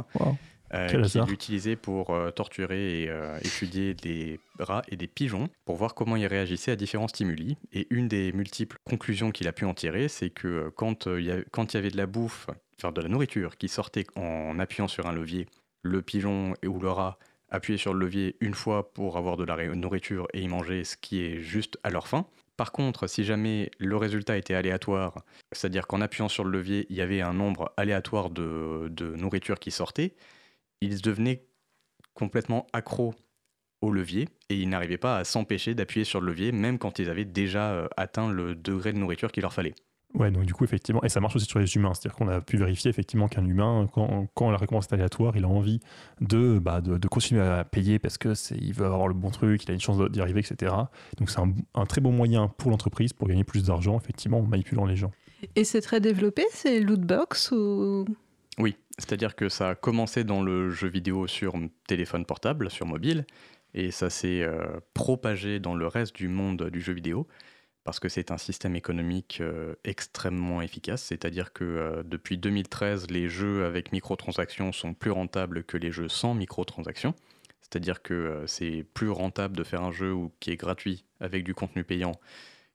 euh, qui l'utilisait pour euh, torturer et étudier des rats et des pigeons pour voir comment ils réagissaient à différents stimuli. Et une des multiples conclusions qu'il a pu en tirer, c'est que quand il y, avait de la bouffe faire de la nourriture qui sortait en appuyant sur un levier, le pigeon ou le rat appuyaient sur le levier une fois pour avoir de la nourriture et y manger, ce qui est juste à leur faim. Par contre, si jamais le résultat était aléatoire, c'est-à-dire qu'en appuyant sur le levier, il y avait un nombre aléatoire de, nourriture qui sortait, ils devenaient complètement accros au levier et ils n'arrivaient pas à s'empêcher d'appuyer sur le levier même quand ils avaient déjà euh, atteint le degré de nourriture qu'il leur fallait. Ouais, donc du coup, effectivement, et ça marche aussi sur les humains, c'est-à-dire qu'on a pu vérifier effectivement qu'un humain, quand, quand, la récompense est aléatoire, il a envie de, bah, de, continuer à payer parce qu'il veut avoir le bon truc, il a une chance d'y arriver, etc. Donc c'est un, très bon moyen pour l'entreprise pour gagner plus d'argent, effectivement, en manipulant les gens. Et c'est très développé, ces lootbox ou? Oui, c'est-à-dire que ça a commencé dans le jeu vidéo sur téléphone portable, sur mobile, et ça s'est euh, propagé dans le reste du monde du jeu vidéo parce que c'est un système économique euh, extrêmement efficace, c'est-à-dire que euh, depuis 2013, les jeux avec microtransactions sont plus rentables que les jeux sans microtransactions, c'est-à-dire que euh, c'est plus rentable de faire un jeu qui est gratuit avec du contenu payant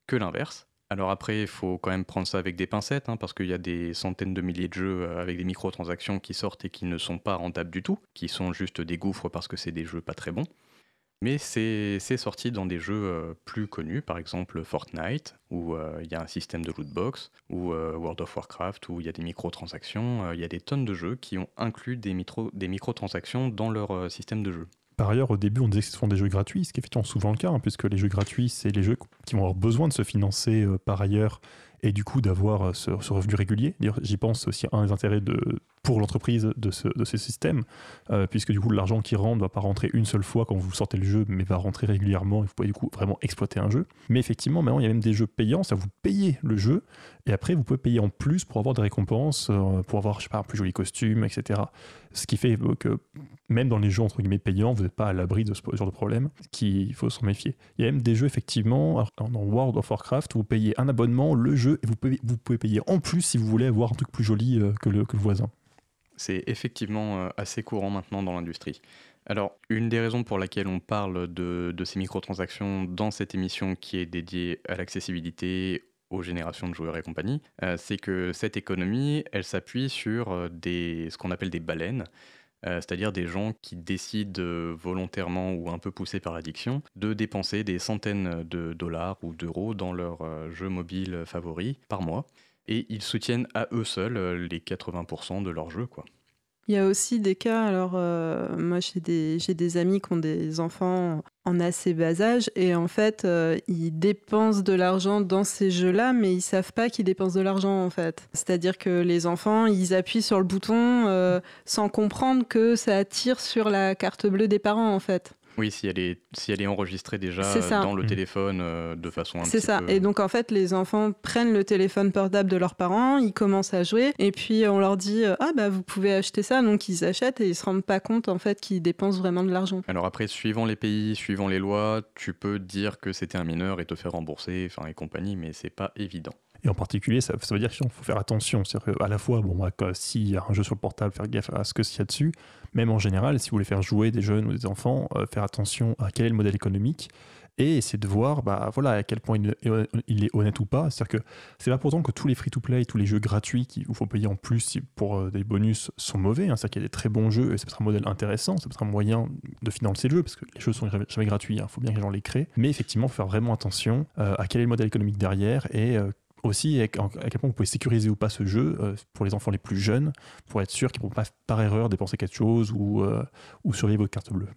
que l'inverse. Alors après, il faut quand même prendre ça avec des pincettes, hein, parce qu'il y a des centaines de milliers de jeux avec des microtransactions qui sortent et qui ne sont pas rentables du tout, qui sont juste des gouffres parce que c'est des jeux pas très bons. Mais c'est sorti dans des jeux euh, plus connus, par exemple Fortnite, où euh, il y a un système de lootbox, ou euh, World of Warcraft, où il y a des microtransactions. Il y a des tonnes de jeux qui ont inclus des, microtransactions dans leur système de jeu. Par ailleurs, au début, on disait que ce sont des jeux gratuits, ce qui est souvent le cas, hein, puisque les jeux gratuits, c'est les jeux qui vont avoir besoin de se financer par ailleurs et du coup d'avoir ce, ce, revenu régulier. J'y pense aussi un des intérêts de pour l'entreprise de ce, systèmes, euh, puisque du coup l'argent qui rentre ne va pas rentrer une seule fois quand vous sortez le jeu, mais va rentrer régulièrement et vous pouvez du coup vraiment exploiter un jeu. Mais effectivement, maintenant il y a même des jeux payants, ça vous payez le jeu, et après vous pouvez payer en plus pour avoir des récompenses, euh, pour avoir je sais pas, un plus joli costume, etc. Ce qui fait que même dans les jeux entre guillemets payants, vous n'êtes pas à l'abri de ce genre de problème, qu'il faut s'en méfier. Il y a même des jeux effectivement, dans World of Warcraft, vous payez un abonnement, le jeu, et vous pouvez, payer en plus si vous voulez avoir un truc plus joli euh, que le, que le voisin. C'est effectivement euh, assez courant maintenant dans l'industrie. Alors, une des raisons pour laquelle on parle de, ces microtransactions dans cette émission qui est dédiée à l'accessibilité aux générations de joueurs et compagnie, euh, c'est que cette économie, elle s'appuie sur euh, des, ce qu'on appelle des baleines, c'est-à-dire des gens qui décident volontairement ou un peu poussés par l'addiction de dépenser des centaines de dollars ou d'euros dans leur jeu mobile favori par mois et ils soutiennent à eux seuls les 80% de leurs jeux. Quoi. Il y a aussi des cas, alors euh, moi j'ai des, j'ai des amis qui ont des enfants en assez bas âge et en fait euh, ils dépensent de l'argent dans ces jeux-là mais ils savent pas qu'ils dépensent de l'argent en fait. C'est-à-dire que les enfants ils appuient sur le bouton euh, sans comprendre que ça attire sur la carte bleue des parents en fait. Oui, si elle est, si elle est enregistrée déjà dans le mmh. téléphone euh, de façon un C'est ça. Et donc, en fait, les enfants prennent le téléphone portable de leurs parents, ils commencent à jouer, et puis on leur dit Ah, bah, vous pouvez acheter ça. Donc, ils achètent et ils se rendent pas compte, en fait, qu'ils dépensent vraiment de l'argent. Alors, après, suivant les pays, suivant les lois, tu peux dire que c'était un mineur et te faire rembourser, enfin, et compagnie, mais c'est pas évident. Et en particulier, ça, veut dire qu'il faut faire attention. C'est-à-dire qu'à la fois, bon, bah, s'il y a un jeu sur le portable, faire gaffe à ce qu'il y a dessus. Même en général, si vous voulez faire jouer des jeunes ou des enfants, euh, faire attention à quel est le modèle économique et essayer de voir bah, voilà, à quel point il est honnête ou pas. C'est-à-dire que c'est pas pourtant que tous les free-to-play, tous les jeux gratuits qu'il faut payer en plus pour euh, des bonus sont mauvais. Hein. C'est-à-dire qu'il y a des très bons jeux et ça peut être un modèle intéressant, ça peut être un moyen de financer le jeu parce que les jeux sont jamais gratuits, il hein. faut bien que les gens les créent. Mais effectivement, faut faire vraiment attention euh, à quel est le modèle économique derrière et aussi à quel point vous pouvez sécuriser ou pas ce jeu euh, pour les enfants les plus jeunes, pour être sûr qu'ils ne vont pas par erreur dépenser quelque chose ou, euh, ou surveiller votre carte bleue.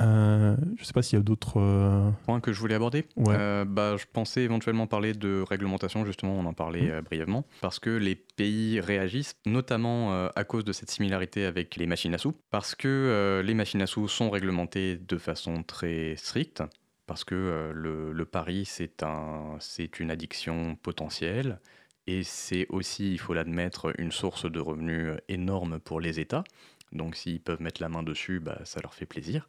Euh, je ne sais pas s'il y a d'autres points que je voulais aborder. bah, je pensais éventuellement parler de réglementation, justement, on en parlait mmh. brièvement, parce que les pays réagissent, notamment à cause de cette similarité avec les machines à sous, parce que les machines à sous sont réglementées de façon très stricte parce que le, le, pari, c'est un, une addiction potentielle et c'est aussi, il faut l'admettre, une source de revenus énorme pour les États. Donc s'ils peuvent mettre la main dessus, bah, ça leur fait plaisir.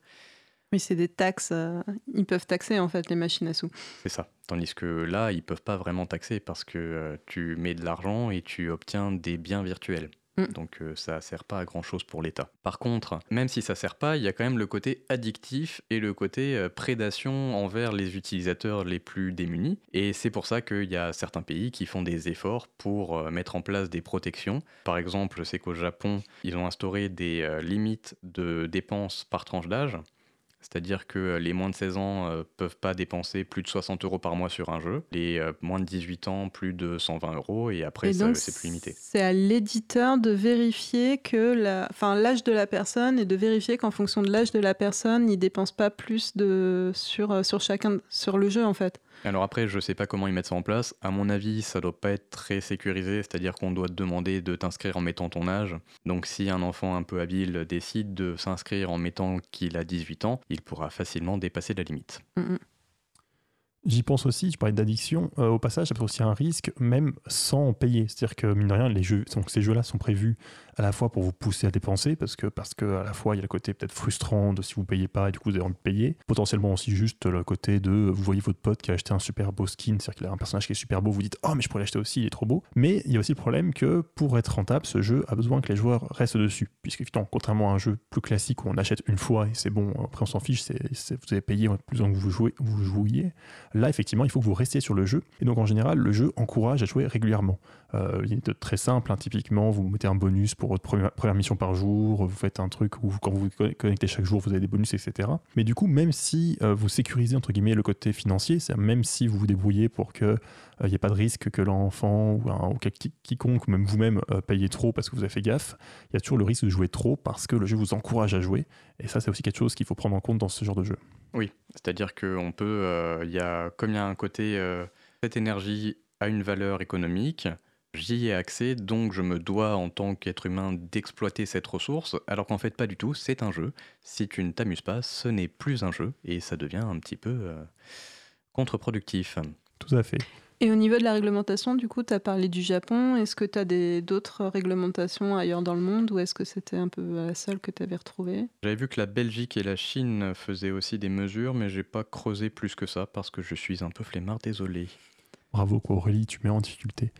Oui, c'est des taxes. Euh, ils peuvent taxer en fait les machines à sous. C'est ça. Tandis que là, ils peuvent pas vraiment taxer parce que euh, tu mets de l'argent et tu obtiens des biens virtuels. Mm. Donc euh, ça sert pas à grand chose pour l'État. Par contre, même si ça sert pas, il y a quand même le côté addictif et le côté euh, prédation envers les utilisateurs les plus démunis. Et c'est pour ça qu'il y a certains pays qui font des efforts pour euh, mettre en place des protections. Par exemple, c'est qu'au Japon, ils ont instauré des limites de dépenses par tranche d'âge. C'est-à-dire que euh, les moins de 16 ans ne euh, peuvent pas dépenser plus de 60 euros par mois sur un jeu, les euh, moins de 18 ans plus de 120 euros et après c'est plus limité. C'est à l'éditeur de vérifier que l'âge de la personne et de vérifier qu'en fonction de l'âge de la personne, il dépense pas plus de sur sur chacun sur le jeu en fait. Alors après, je ne sais pas comment ils mettent ça en place. À mon avis, ça doit pas être très sécurisé, c'est-à-dire qu'on doit te demander de t'inscrire en mettant ton âge. Donc si un enfant un peu habile décide de s'inscrire en mettant qu'il a 18 ans, il pourra facilement dépasser la limite. J'y pense aussi, je parlais d'addiction. Euh, au passage, ça peut aussi un risque, même sans payer. C'est-à-dire que, mine de rien, les jeux, donc ces jeux-là sont prévus à la fois pour vous pousser à dépenser, parce que, parce que à la fois, il y a le côté peut-être frustrant de si vous payez pas et du coup, vous avez envie de payer. Potentiellement aussi juste le côté de vous voyez votre pote qui a acheté un super beau skin, c'est-à-dire qu'il a un personnage qui est super beau, vous dites Oh, mais je pourrais l'acheter aussi, il est trop beau. Mais il y a aussi le problème que pour être rentable, ce jeu a besoin que les joueurs restent dessus. Puisque, contrairement à un jeu plus classique où on achète une fois et c'est bon, après on s'en fiche, c'est, vous avez payé plus que vous, jouez, vous jouiez. Là, effectivement, il faut que vous restiez sur le jeu. Et donc, en général, le jeu encourage à jouer régulièrement. Euh, il est très simple, hein. typiquement, vous mettez un bonus pour votre première, mission par jour, vous faites un truc où quand vous vous connectez chaque jour, vous avez des bonus, etc. Mais du coup, même si euh, vous sécurisez, entre guillemets, le côté financier, c'est même si vous vous débrouillez pour n'y euh, ait pas de risque que l'enfant ou, un, ou quiconque, même vous-même, payez trop parce que vous avez fait gaffe, il y a toujours le risque de jouer trop parce que le jeu vous encourage à jouer. Et ça, c'est aussi quelque chose qu'il faut prendre en compte dans ce genre de jeu. Oui, c'est-à-dire qu'on peut, il y a, comme il y a un côté, cette énergie a une valeur économique, j'y ai accès, donc je me dois en tant qu'être humain d'exploiter cette ressource, alors qu'en fait pas du tout, c'est un jeu. Si tu ne t'amuses pas, ce n'est plus un jeu, et ça devient un petit peu euh, contre-productif. Tout à fait. Et au niveau de la réglementation, du coup, tu as parlé du Japon. Est-ce que tu as d'autres réglementations ailleurs dans le monde ou est-ce que c'était un peu la seule que tu avais retrouvée? J'avais vu que la Belgique et la Chine faisaient aussi des mesures, mais j'ai pas creusé plus que ça parce que je suis un peu flemmard, désolé. Bravo, Aurélie, tu mets en difficulté.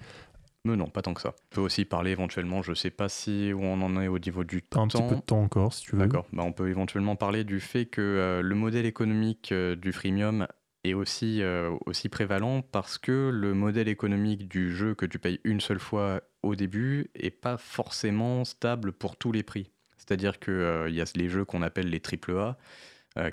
Mais non, pas tant que ça. On peut aussi parler éventuellement, je sais pas si où on en est au niveau du temps. Un petit peu de temps encore, si tu veux. D'accord. Bah, on peut éventuellement parler du fait que euh, le modèle économique euh, du freemium est aussi, euh, aussi prévalent parce que le modèle économique du jeu que tu payes une seule fois au début est pas forcément stable pour tous les prix. C'est-à-dire qu'il il y a les jeux qu'on appelle les AAA,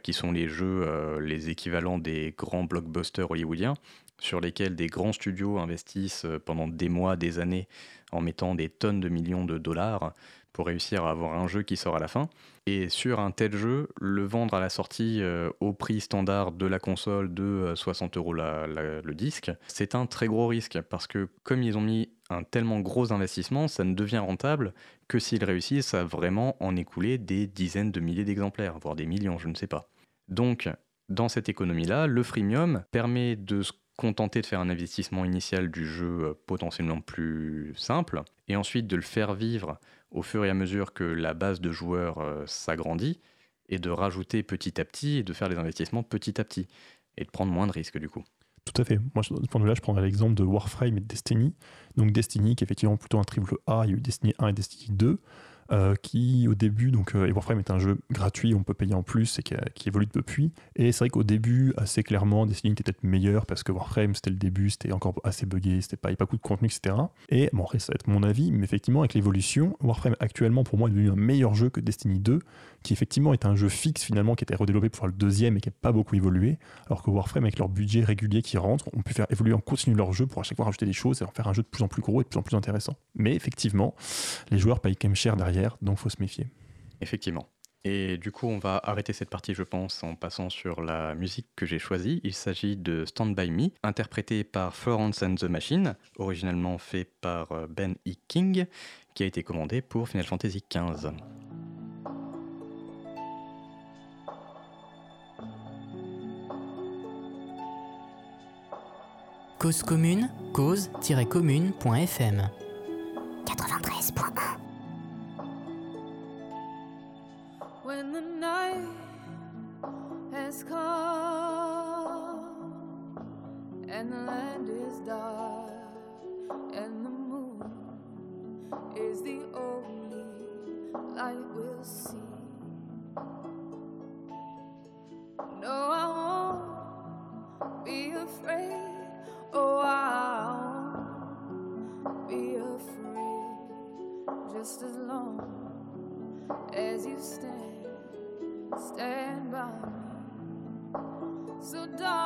qui sont les jeux, les équivalents des grands blockbusters hollywoodiens, sur lesquels des grands studios investissent pendant des mois, des années, en mettant des tonnes de millions de dollars pour réussir à avoir un jeu qui sort à la fin. Et sur un tel jeu, le vendre à la sortie euh, au prix standard de la console de 60 euh, euros le disque, c'est un très gros risque parce que comme ils ont mis un tellement gros investissement, ça ne devient rentable que s'ils réussissent à vraiment en écouler des dizaines de milliers d'exemplaires, voire des millions, je ne sais pas. Donc, dans cette économie-là, le freemium permet de se contenter de faire un investissement initial du jeu euh, potentiellement plus simple, et ensuite de le faire vivre au fur et à mesure que la base de joueurs euh, s'agrandit, et de rajouter petit à petit et de faire les investissements petit à petit, et de prendre moins de risques du coup. Tout à fait. Moi, de ce point de vue-là, je prendrais l'exemple de Warframe et de Destiny. Donc Destiny, qui est effectivement plutôt un triple A, il y a eu Destiny 1 et Destiny 2. Euh, qui au début, donc euh, Warframe est un jeu gratuit, on peut payer en plus et qui, évolue depuis. Et c'est vrai qu'au début, assez clairement, Destiny était peut-être meilleur parce que Warframe c'était le début, c'était encore assez buggé, c'était pas, il n'y a pas beaucoup de contenu, etc. Et bon, après, ça va être mon avis, mais effectivement, avec l'évolution, Warframe actuellement pour moi est devenu un meilleur jeu que Destiny 2, qui effectivement est un jeu fixe finalement qui été redéveloppé pour le deuxième et qui n'a pas beaucoup évolué, alors que Warframe, avec leur budget régulier qui rentre, on peut faire évoluer en continu leur jeu pour à chaque fois rajouter des choses et en faire un jeu de plus en plus gros et de plus en plus intéressant. Mais effectivement, les joueurs payent quand même cher derrière, donc faut se méfier. Effectivement. Et du coup, on va arrêter cette partie, je pense, en passant sur la musique que j'ai choisie. Il s'agit de Stand By Me, interprété par Florence and the Machine, originellement fait par euh, Ben E. King, qui a été commandé pour Final Fantasy XV. Cause commune, cause-commune.fm 93.1 when the night has come and the land is dark and the moon is the only light we'll see. No, I won't be afraid. Oh, I won't be afraid just as long as you stand stand by me. So, darling,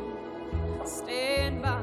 stand by.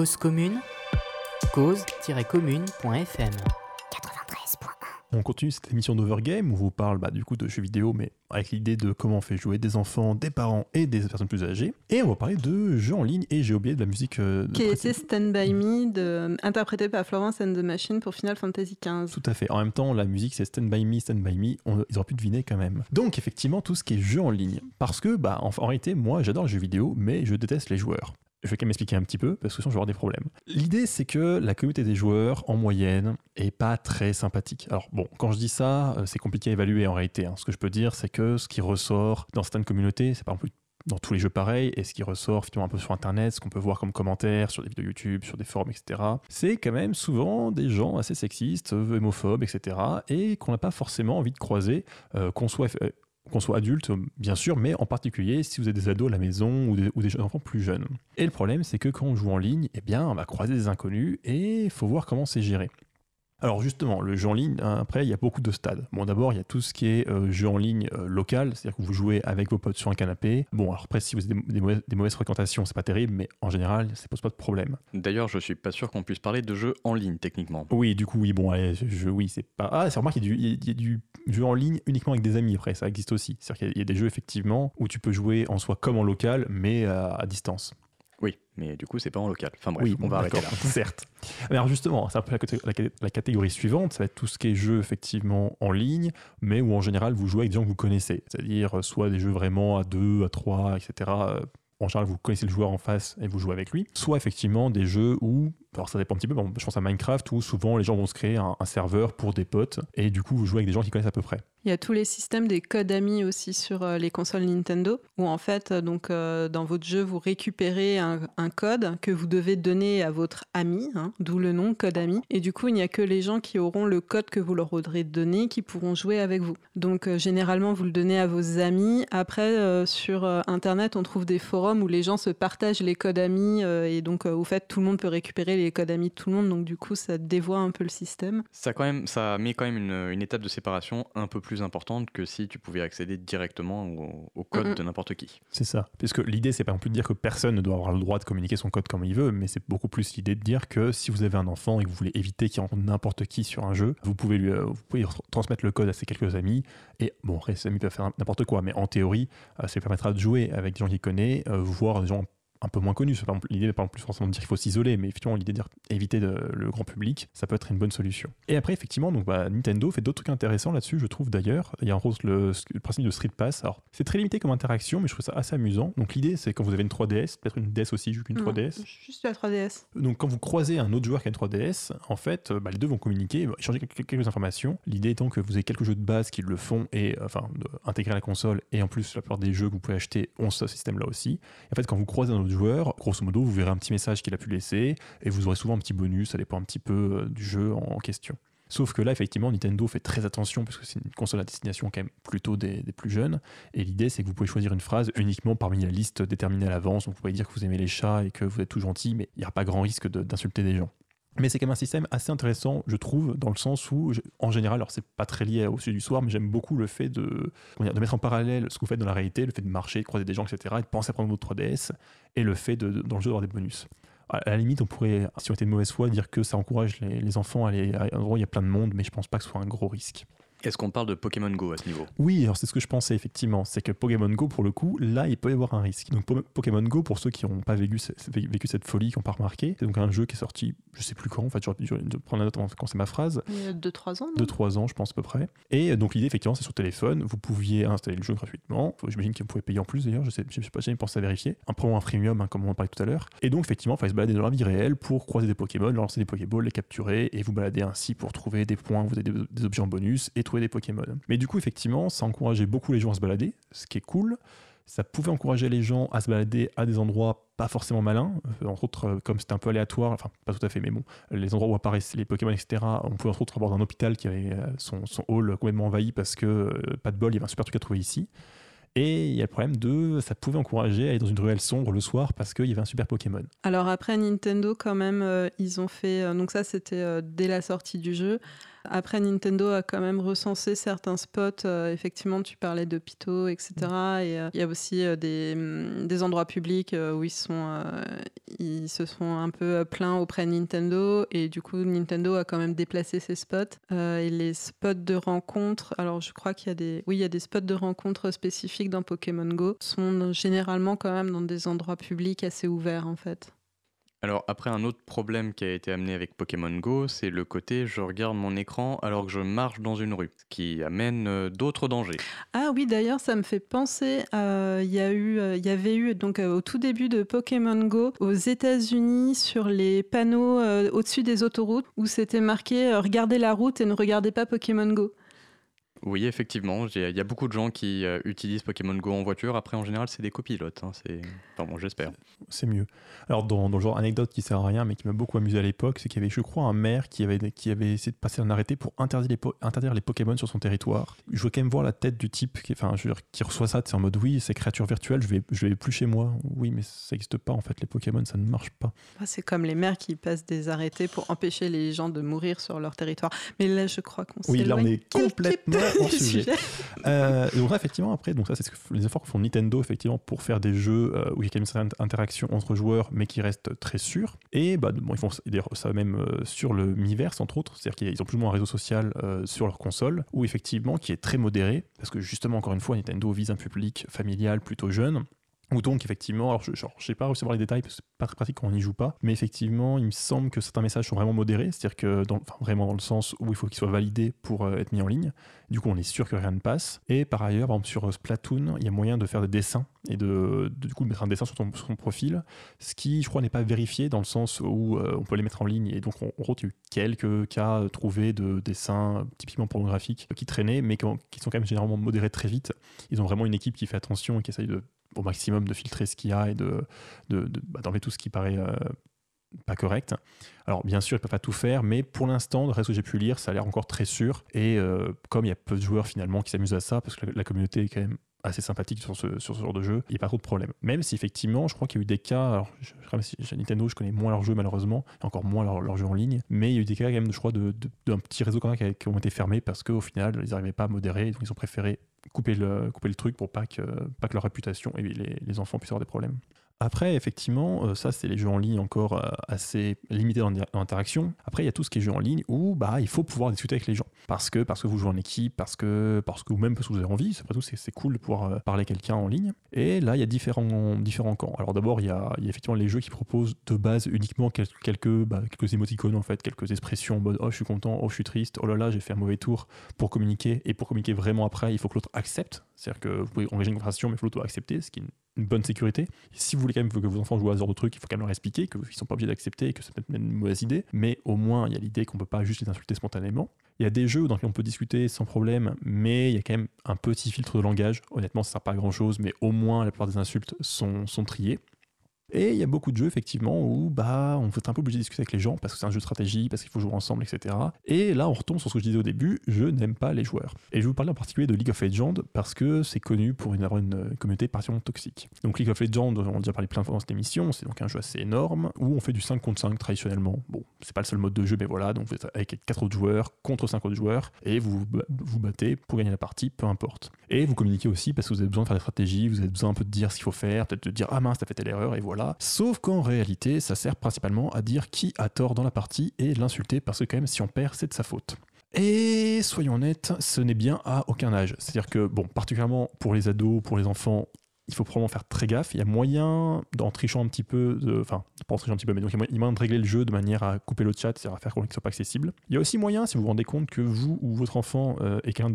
Cause commune, cause-commune.fm. On continue cette émission d'Overgame où on vous parle bah, du coup de jeux vidéo, mais avec l'idée de comment on fait jouer des enfants, des parents et des personnes plus âgées. Et on va parler de jeux en ligne et j'ai oublié de la musique. euh, de Qui était. Stand By Me, de, interprété par Florence and the Machine pour Final Fantasy XV. Tout à fait. En même temps, la musique, c'est Stand By Me, Stand By Me. On- ils auraient pu deviner quand même. Donc, effectivement, tout ce qui est jeu en ligne. Parce que, bah, en, en réalité, moi, j'adore les jeux vidéo, mais je déteste les joueurs. Je vais quand même expliquer un petit peu, parce que sinon je vais avoir des problèmes. L'idée, c'est que la communauté des joueurs, en moyenne, est pas très sympathique. Alors, bon, quand je dis ça, euh, c'est compliqué à évaluer en réalité. hein. Ce que je peux dire, c'est que ce qui ressort dans certaines communautés, c'est par exemple dans tous les jeux pareils, et ce qui ressort finalement un peu sur Internet, ce qu'on peut voir comme commentaires sur des vidéos YouTube, sur des forums, etc., c'est quand même souvent des gens assez sexistes, euh, hémophobes, etc., et qu'on n'a pas forcément envie de croiser, euh, qu'on soit, euh, qu'on soit adulte, bien sûr, mais en particulier si vous avez des ados à la maison ou des, enfants plus jeunes. Et le problème, c'est que quand on joue en ligne, eh bien, on va croiser des inconnus, et il faut voir comment c'est géré. Alors justement, le jeu en ligne, hein, après, il y a beaucoup de stades. Bon, d'abord, il y a tout ce qui est euh, jeu en ligne euh, local, c'est-à-dire que vous jouez avec vos potes sur un canapé. Bon, alors après, si vous avez des, des mauvaises, des mauvaises fréquentations, c'est pas terrible, mais en général, ça pose pas de problème. D'ailleurs, je suis pas sûr qu'on puisse parler de jeux en ligne techniquement. Oui, du coup, oui, bon, allez, je, oui, c'est pas. Ah, c'est remarque, il y, a du- il y a- il y a du jeu en ligne uniquement avec des amis, après, ça existe aussi. C'est-à-dire qu'il y a- il y, a des jeux, effectivement, où tu peux jouer en soi comme en local, mais à, à distance. Oui, mais du coup, c'est pas en local. Enfin bref, oui, on va arrêter là. Certes. Mais alors justement, c'est un peu la, la caté- la catégorie suivante, ça va être tout ce qui est jeu effectivement en ligne, mais où en général vous jouez avec des gens que vous connaissez. C'est-à-dire euh, soit des jeux vraiment à 2, à 3, etc. euh, En général, vous connaissez le joueur en face et vous jouez avec lui. Soit effectivement des jeux où, alors ça dépend un petit peu, je pense à Minecraft, où souvent les gens vont se créer un, serveur pour des potes, et du coup vous jouez avec des gens qui connaissent à peu près. Il y a tous les systèmes des codes amis aussi sur euh, les consoles Nintendo, où en fait, euh, donc euh, dans votre jeu, vous récupérez un, code que vous devez donner à votre ami, hein, d'où le nom code ami. Et du coup, il n'y a que les gens qui auront le code que vous leur aurez donné qui pourront jouer avec vous. Donc généralement, vous le donnez à vos amis. Après, sur Internet, on trouve des forums où les gens se partagent les codes amis, et donc au fait, tout le monde peut récupérer les codes amis de tout le monde. Donc du coup, ça dévoie un peu le système. Ça, quand même, ça met quand même une, une étape de séparation un peu plus importante que si tu pouvais accéder directement au, au code de n'importe qui. C'est ça. Parce que l'idée, c'est pas non plus de dire que personne ne doit avoir le droit de communiquer son code comme il veut, mais c'est beaucoup plus l'idée de dire que si vous avez un enfant et que vous voulez éviter qu'il rencontre n'importe qui sur un jeu, vous pouvez lui, euh, vous pouvez tr- transmettre le code à ses quelques amis. Et bon, après, ces amis peuvent faire n'importe quoi, mais en théorie, euh, ça lui permettra de jouer avec des gens qu'il connaît, euh, voire des gens un peu moins plus- L'idée n'est pas plus forcément de dire qu'il faut s'isoler, mais effectivement, l'idée d'éviter le grand public, ça peut être une bonne solution. Et après, effectivement, donc, bah, Nintendo fait d'autres trucs intéressants là-dessus, je trouve d'ailleurs. Il y a en rose le, le principe de Street Pass. Alors, c'est très limité comme interaction, mais je trouve ça assez amusant. Donc, l'idée, c'est quand vous avez une 3DS, peut-être une DS aussi, juste une Non, 3DS. Juste la 3DS. Donc, quand vous croisez un autre joueur qui a une 3DS, en fait, euh, bah, les deux vont communiquer, échanger quelques, informations. L'idée étant que vous avez quelques jeux de base qui le font et euh, enfin intégrer à la console. Et en plus, la plupart des jeux que vous pouvez acheter ont ce système-là aussi. Et en fait, quand vous croisez un autre joueur, grosso modo, vous verrez un petit message qu'il a pu laisser et vous aurez souvent un petit bonus. Ça dépend un petit peu euh, du jeu en question. Sauf que là, effectivement, Nintendo fait très attention parce que c'est une console à destination quand même plutôt des, plus jeunes. Et l'idée, c'est que vous pouvez choisir une phrase uniquement parmi la liste déterminée à l'avance. Donc, vous pouvez dire que vous aimez les chats et que vous êtes tout gentil, mais il n'y a pas grand risque d'insulter des gens. Mais c'est quand même un système assez intéressant, je trouve, dans le sens où, en général, alors c'est pas très lié au sujet du soir, mais j'aime beaucoup le fait de, de mettre en parallèle ce que vous faites dans la réalité, le fait de marcher, de croiser des gens, etc., et de penser à prendre votre 3DS, et le fait de, de- dans le jeu d'avoir des bonus. À la limite, on pourrait, si on était de mauvaise foi, dire que ça encourage les, les enfants à aller à un endroit où il y a plein de monde, mais je pense pas que ce soit un gros risque. Est-ce qu'on parle de Pokémon Go à ce niveau? Oui, alors c'est ce que je pensais effectivement, c'est que Pokémon Go, pour le coup, là, il peut y avoir un risque. Donc Po- Pokémon Go, pour ceux qui n'ont pas vécu, vécu cette folie, qui n'ont pas remarqué, c'est donc un jeu qui est sorti, je sais plus quand, en fait, j'aurais dû prendre la note avant de commencer ma phrase, Il y a 2-3 ans. non? 2-3 ans, je pense à peu près. Et donc l'idée, effectivement, c'est sur téléphone, vous pouviez installer le jeu gratuitement, j'imagine que vous pouvez payer en plus d'ailleurs, je sais, je sais pas, j'ai jamais pensé à vérifier, un pro un freemium, hein, comme on en parlait tout à l'heure. Et donc effectivement, il fallait se balader dans la vie réelle pour croiser des Pokémon, lancer des Pokéballs, les capturer, et vous balader ainsi pour trouver des points, vous avez des, des objets en bonus, et des Pokémon. Mais du coup, effectivement, ça encourageait beaucoup les gens à se balader, ce qui est cool. Ça pouvait encourager les gens à se balader à des endroits pas forcément malins, Euh, entre autres, euh, comme c'était un peu aléatoire, enfin pas tout à fait, mais bon, les endroits où apparaissent les Pokémon, etc. On pouvait entre autres avoir un hôpital qui avait euh, son, hall complètement envahi parce que, pas de bol, il y avait un super truc à trouver ici. Et il y a le problème de, ça pouvait encourager à aller dans une ruelle sombre le soir parce qu'il y avait un super Pokémon. Alors après Nintendo quand même, ils ont fait, donc ça c'était dès la sortie du jeu, Après, Nintendo a quand même recensé certains spots. Euh, effectivement, tu parlais de Pito, etc. Et euh, il y a aussi euh, des, mm, des, endroits publics où ils, sont, ils se sont un peu plaints auprès de Nintendo. Et du coup, Nintendo a quand même déplacé ces spots. et les spots de rencontres, alors je crois qu'il y a des, oui, il y a des spots de rencontres spécifiques dans Pokémon Go, sont généralement quand même dans des endroits publics assez ouverts en fait. Alors après un autre problème qui a été amené avec Pokémon Go, c'est le côté je regarde mon écran alors que je marche dans une rue, qui amène euh, d'autres dangers. Ah oui, d'ailleurs ça me fait penser, euh, il y euh, y avait eu donc au tout début de Pokémon Go aux États-Unis sur les panneaux au-dessus des autoroutes où c'était marqué regardez la route et ne regardez pas Pokémon Go. Oui, effectivement, il y a beaucoup de gens qui euh, utilisent Pokémon Go en voiture. Après, en général, c'est des copilotes. Hein, c'est... Enfin, bon, j'espère. C'est mieux. Alors, dans, dans, le genre anecdote qui sert à rien, mais qui m'a beaucoup amusé à l'époque, c'est qu'il y avait, je crois, un maire qui avait, qui avait essayé de passer un arrêté pour interdire les, interdire les Pokémon sur son territoire. Je veux quand même voir la tête du type qui, enfin, je qui reçoit ça, c'est en mode oui, ces créatures virtuelles, je vais, je vais plus chez moi. Oui, mais ça n'existe pas en fait. Les Pokémon, ça ne marche pas. Ah, c'est comme les maires qui passent des arrêtés pour empêcher les gens de mourir sur leur territoire. Mais là, je crois qu'on Oui, là, on est complètement hors sujet. Euh, donc effectivement, après, donc ça, c'est ce que, les efforts que font Nintendo effectivement pour faire des jeux euh, où il y a quand même une certaine interaction entre joueurs, mais qui restent très sûrs. Et bah, bon, ils font ça même euh, sur le Miiverse, entre autres, c'est-à-dire qu'ils ont plus ou moins un réseau social sur leur console, où effectivement, qui est très modéré, parce que justement, encore une fois, Nintendo vise un public familial plutôt jeune. Ou donc, effectivement, alors je ne sais pas recevoir les détails parce que c'est pas très pratique quand on n'y joue pas, mais effectivement, il me semble que certains messages sont vraiment modérés, c'est-à-dire que vraiment dans le sens où il faut qu'ils soient validés pour euh, être mis en ligne. Du coup, on est sûr que rien ne passe. Et par ailleurs, sur Splatoon, il y a moyen de faire des dessins et de, du coup, mettre un dessin sur ton, profil, ce qui, je crois, n'est pas vérifié dans le sens où euh, on peut les mettre en ligne. Et donc, on, on eu quelques cas trouvés de dessins typiquement pornographiques qui traînaient, mais qui sont quand même généralement modérés très vite. Ils ont vraiment une équipe qui fait attention et qui essaye de au maximum de filtrer ce qu'il y a et de, de, bah, d'enlever tout ce qui paraît euh, pas correct. Alors bien sûr, ils ne peuvent pas tout faire, mais pour l'instant, le reste que j'ai pu lire, ça a l'air encore très sûr. Et euh, comme il y a peu de joueurs finalement qui s'amusent à ça, parce que la, communauté est quand même assez sympathique sur ce, sur genre de jeu, il n'y a pas trop de problème. Même si effectivement, je crois qu'il y a eu des cas, alors je, Nintendo, je connais moins leurs jeux malheureusement, encore moins leurs leur jeux en ligne, mais il y a eu des cas quand même, je crois, d'un petit réseau quand même qui, ont été fermés parce qu'au final, ils n'arrivaient pas à modérer, donc ils ont préféré couper le, couper le truc pour pas que, pas que leur réputation et les, les enfants puissent avoir des problèmes. Après, effectivement, euh, ça, c'est les jeux en ligne encore euh, assez limités dans l'interaction. Après, il y a tout ce qui est jeux en ligne où bah, il faut pouvoir discuter avec les gens. Parce que, parce que vous jouez en équipe, parce que, parce que, ou même parce que vous avez envie. Après tout, c'est cool de pouvoir euh, parler quelqu'un en ligne. Et là, il y a différents, différents camps. Alors d'abord, il y a, effectivement les jeux qui proposent de base uniquement quelques, bah, quelques émoticônes, en fait, quelques expressions en mode Oh, je suis content, oh, je suis triste, oh là là, j'ai fait un mauvais tour pour communiquer. Et pour communiquer vraiment après, il faut que l'autre accepte. C'est-à-dire que vous pouvez engager une conversation, mais il faut l'autre accepter, ce qui une bonne sécurité. si vous voulez quand même que vos enfants jouent à ce genre de trucs, il faut quand même leur expliquer qu'ils ne sont pas obligés d'accepter que c'est peut-être une mauvaise idée, mais au moins il y a l'idée qu'on peut pas juste les insulter spontanément. Il y a des jeux dans lesquels on peut discuter sans problème, mais il y a quand même un petit filtre de langage. Honnêtement, ça ne sert pas à grand chose, mais au moins la plupart des insultes sont, sont triées. Et il y a beaucoup de jeux, effectivement, où bah, on fait un peu obligé de discuter avec les gens parce que c'est un jeu de stratégie, parce qu'il faut jouer ensemble, etc. Et là, on retombe sur ce que je disais au début je n'aime pas les joueurs. Et je vais vous parler en particulier de League of Legends parce que c'est connu pour une, une communauté particulièrement toxique. Donc, League of Legends, on a déjà parlé plein de fois dans cette émission, c'est donc un jeu assez énorme où on fait du 5 contre 5 traditionnellement. Bon, c'est pas le seul mode de jeu, mais voilà, donc vous êtes avec 4 autres joueurs contre 5 autres joueurs et vous vous battez pour gagner la partie, peu importe. Et vous communiquez aussi parce que vous avez besoin de faire des stratégies, vous avez besoin un peu de dire ce qu'il faut faire, peut-être de dire ah mince, t'as fait telle erreur, et voilà. Sauf qu'en réalité, ça sert principalement à dire qui a tort dans la partie et l'insulter parce que quand même, si on perd, c'est de sa faute. Et soyons honnêtes, ce n'est bien à aucun âge. C'est-à-dire que, bon, particulièrement pour les ados, pour les enfants, il faut probablement faire très gaffe. Il y a moyen, d'en trichant un petit peu, enfin, pas en trichant un petit peu, mais donc il y a moyen de régler le jeu de manière à couper le chat, c'est-à-dire à faire qu'il ne soit pas accessible. Il y a aussi moyen, si vous vous rendez compte que vous ou votre enfant euh, est quelqu'un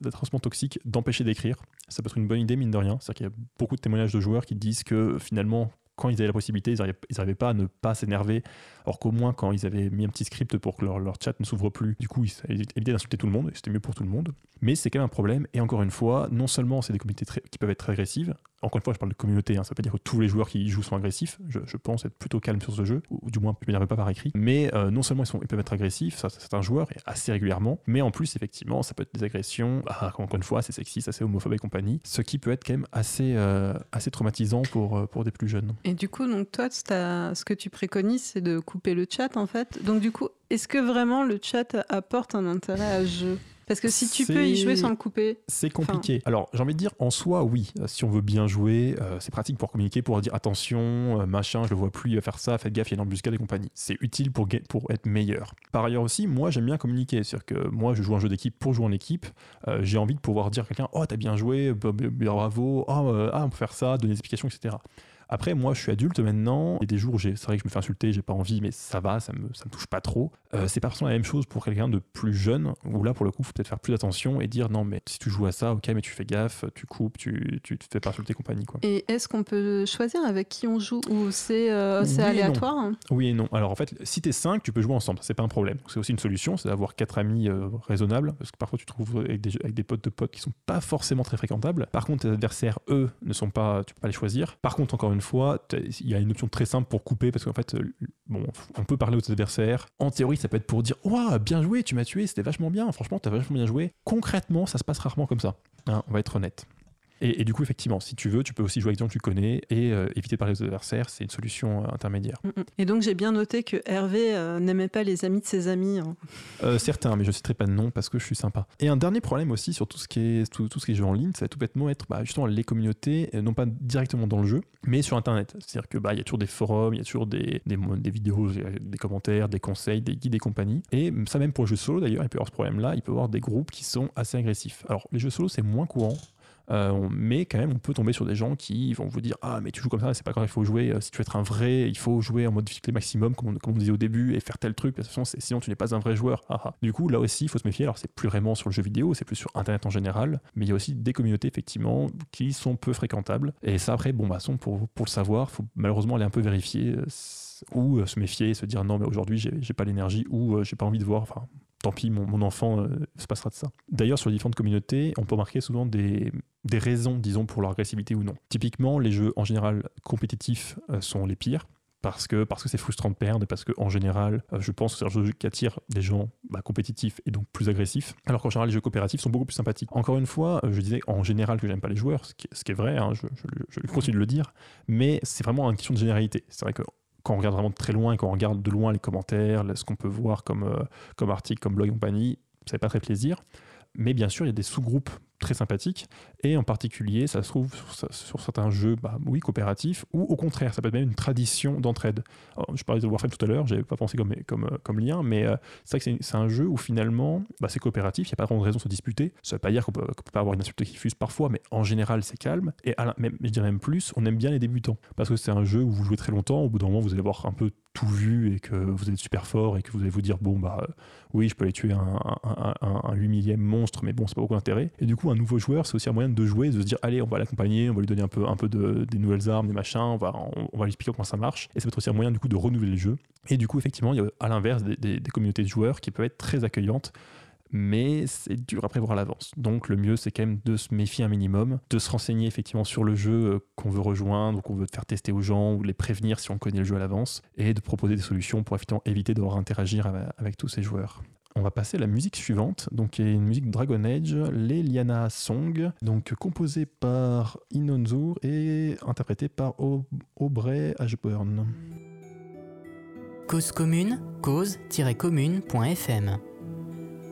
d'atrocement toxique, d'empêcher d'écrire. Ça peut être une bonne idée, mine de rien. C'est-à-dire qu'il y a beaucoup de témoignages de joueurs qui disent que finalement, quand ils avaient la possibilité, ils n'arrivaient pas à ne pas s'énerver. Alors qu'au moins, quand ils avaient mis un petit script pour que leur, leur chat ne s'ouvre plus, du coup, ils évitaient d'insulter tout le monde, et c'était mieux pour tout le monde. Mais c'est quand même un problème. Et encore une fois, non seulement c'est des communautés qui peuvent être très agressives, encore une fois, je parle de communauté, hein, ça veut pas dire que tous les joueurs qui y jouent sont agressifs. Je, pense être plutôt calme sur ce jeu, ou, du moins, je m'énerve pas par écrit. Mais euh, non seulement ils, sont, ils peuvent être agressifs, certains joueurs, et assez régulièrement, mais en plus, effectivement, ça peut être des agressions, bah, encore une fois, c'est sexiste, assez homophobe et compagnie, ce qui peut être quand même assez, euh, assez traumatisant pour, euh, pour des plus jeunes. Et du coup, donc toi, ce que tu préconises, c'est de couper le chat, en fait. Donc du coup, est-ce que vraiment le chat apporte un intérêt à ce jeu? Parce que si tu peux y jouer sans le couper, C'est compliqué. Alors, j'ai envie de dire, en soi, oui. Si on veut bien jouer, euh, c'est pratique pour communiquer, pour dire attention, euh, machin, je le vois plus, il va faire ça, faites gaffe, il y a une embuscade et compagnie. C'est utile pour, être meilleur. Par ailleurs aussi, moi, j'aime bien communiquer. C'est-à-dire que moi, je joue un jeu d'équipe pour jouer en équipe. Euh, j'ai envie de pouvoir dire à quelqu'un, oh, t'as bien joué, bravo, oh, ah, on peut faire ça, donner des explications, etc. Après, moi, je suis adulte maintenant, et des jours, j'ai- c'est vrai que je me fais insulter, j'ai pas envie, mais ça va, ça me, ça me touche pas trop. Euh, c'est pas forcément la même chose pour quelqu'un de plus jeune, où là, pour le coup, faut peut-être faire plus attention et dire non, mais si tu joues à ça, ok, mais tu fais gaffe, tu coupes, tu, tu te fais pas insulter, compagnie, quoi. et est-ce qu'on peut choisir avec qui on joue ou c'est euh, Oui aléatoire? Hein Oui et non. Alors en fait, si t'es 5, tu peux jouer ensemble, c'est pas un problème. C'est aussi une solution, c'est d'avoir quatre amis euh, raisonnables, parce que parfois tu te trouves avec des, avec des potes de potes qui sont pas forcément très fréquentables. Par contre, tes adversaires, eux, ne sont pas, tu peux pas les choisir. Par contre, encore une fois, t'as- il y a une option très simple pour couper, parce qu'en fait, euh, bon, on peut parler aux adversaires. En théorie, ça peut être pour dire, Ouah, bien joué, tu m'as tué, c'était vachement bien, franchement, t'as vachement bien joué. Concrètement, ça se passe rarement comme ça. Hein, on va être honnête. Et, et du coup, effectivement, si tu veux, tu peux aussi jouer avec des gens que tu connais et euh, éviter de parler aux adversaires, c'est une solution euh, intermédiaire. Mm, mm. Et donc j'ai bien noté que Hervé euh, n'aimait pas les amis de ses amis. hein. Certains, mais je ne citerai pas de nom parce que je suis sympa. Et un dernier problème aussi sur tout ce qui est, tout, tout ce qui est jeu en ligne, ça va tout bêtement être bah, justement les communautés, non pas directement dans le jeu, mais sur Internet. C'est-à-dire que bah, y a toujours des forums, il y a toujours des, des, des vidéos, des commentaires, des conseils, des guides et compagnie. Et ça même pour les jeux solo d'ailleurs, il peut y avoir ce problème-là, il peut y avoir des groupes qui sont assez agressifs. Alors les jeux solo c'est moins courant. Euh, mais quand même, on peut tomber sur des gens qui vont vous dire Ah, mais tu joues comme ça, c'est pas grave, il faut jouer. euh, si tu veux être un vrai, il faut jouer en mode difficulté maximum, comme on, comme disait au début, et faire tel truc. Sinon, tu n'es pas un vrai joueur. Ah, ah. Du coup, là aussi, il faut se méfier. Alors, c'est plus vraiment sur le jeu vidéo, c'est plus sur Internet en général. Mais il y a aussi des communautés, effectivement, qui sont peu fréquentables. Et ça, après, bon, bah, son, pour, pour le savoir, faut malheureusement aller un peu vérifier. euh, ou se méfier, se dire non, mais aujourd'hui, j'ai pas l'énergie, ou j'ai pas envie de voir. Enfin, tant pis, mon, enfant euh, se passera de ça. D'ailleurs, sur les différentes communautés, on peut remarquer souvent des, raisons, disons, pour leur agressivité ou non. Typiquement, les jeux en général compétitifs euh, sont les pires. Parce que c'est frustrant de perdre et parce que en général, euh, je pense que c'est un jeu qui attire des gens bah, compétitifs et donc plus agressifs. Alors qu'en général, les jeux coopératifs sont beaucoup plus sympathiques. Encore une fois, je disais en général que j'aime pas les joueurs, ce qui, est vrai, hein, je- je continue de le dire, mais c'est vraiment une question de généralité. C'est vrai que quand on regarde vraiment de très loin et quand on regarde de loin les commentaires, ce qu'on peut voir comme, euh, comme article, comme blog et compagnie, ça fait pas très plaisir. Mais bien sûr, il y a des sous-groupes très sympathiques. Et en particulier, ça se trouve sur, certains jeux, bah, oui, coopératifs, ou au contraire, ça peut être même une tradition d'entraide. Je parlais de Warframe tout à l'heure, j'avais pas pensé comme, comme, comme lien, mais euh, c'est vrai que c'est- un jeu où finalement, bah, c'est coopératif, il n'y a pas vraiment de raison de se disputer. Ça veut pas dire qu'on peut, peut pas avoir une insulte qui fuse parfois, mais en général, c'est calme. Et même, je dirais même plus, on aime bien les débutants. Parce que c'est un jeu où vous jouez très longtemps, au bout d'un moment, vous allez avoir un peu tout vu et que vous êtes super fort et que vous allez vous dire, bon, bah euh, oui, je peux aller tuer un, un, un, un 8 millième monstre, mais bon, c'est pas beaucoup d'intérêt. Et du coup, un nouveau joueur, c'est aussi un moyen de jouer, de se dire, allez, on va l'accompagner, on va lui donner un peu, un peu de, des nouvelles armes, des machins, on va, on, va lui expliquer comment ça marche. Et ça peut être aussi un moyen, du coup, de renouveler le jeu. Et du coup, effectivement, il y a à l'inverse des, communautés de joueurs qui peuvent être très accueillantes. Mais c'est dur à prévoir à l'avance. Donc le mieux, c'est quand même de se méfier un minimum, de se renseigner effectivement sur le jeu euh, qu'on veut rejoindre, ou qu'on veut faire tester aux gens, ou les prévenir si on connaît le jeu à l'avance, et de proposer des solutions pour éviter de devoir interagir avec, avec tous ces joueurs. On va passer à la musique suivante, donc qui est une musique Dragon Age, les Liana Song, donc composée par Inonzur et interprétée par O- Aubrey Ashburn. Cause commune, cause-commune.fm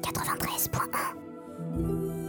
93.1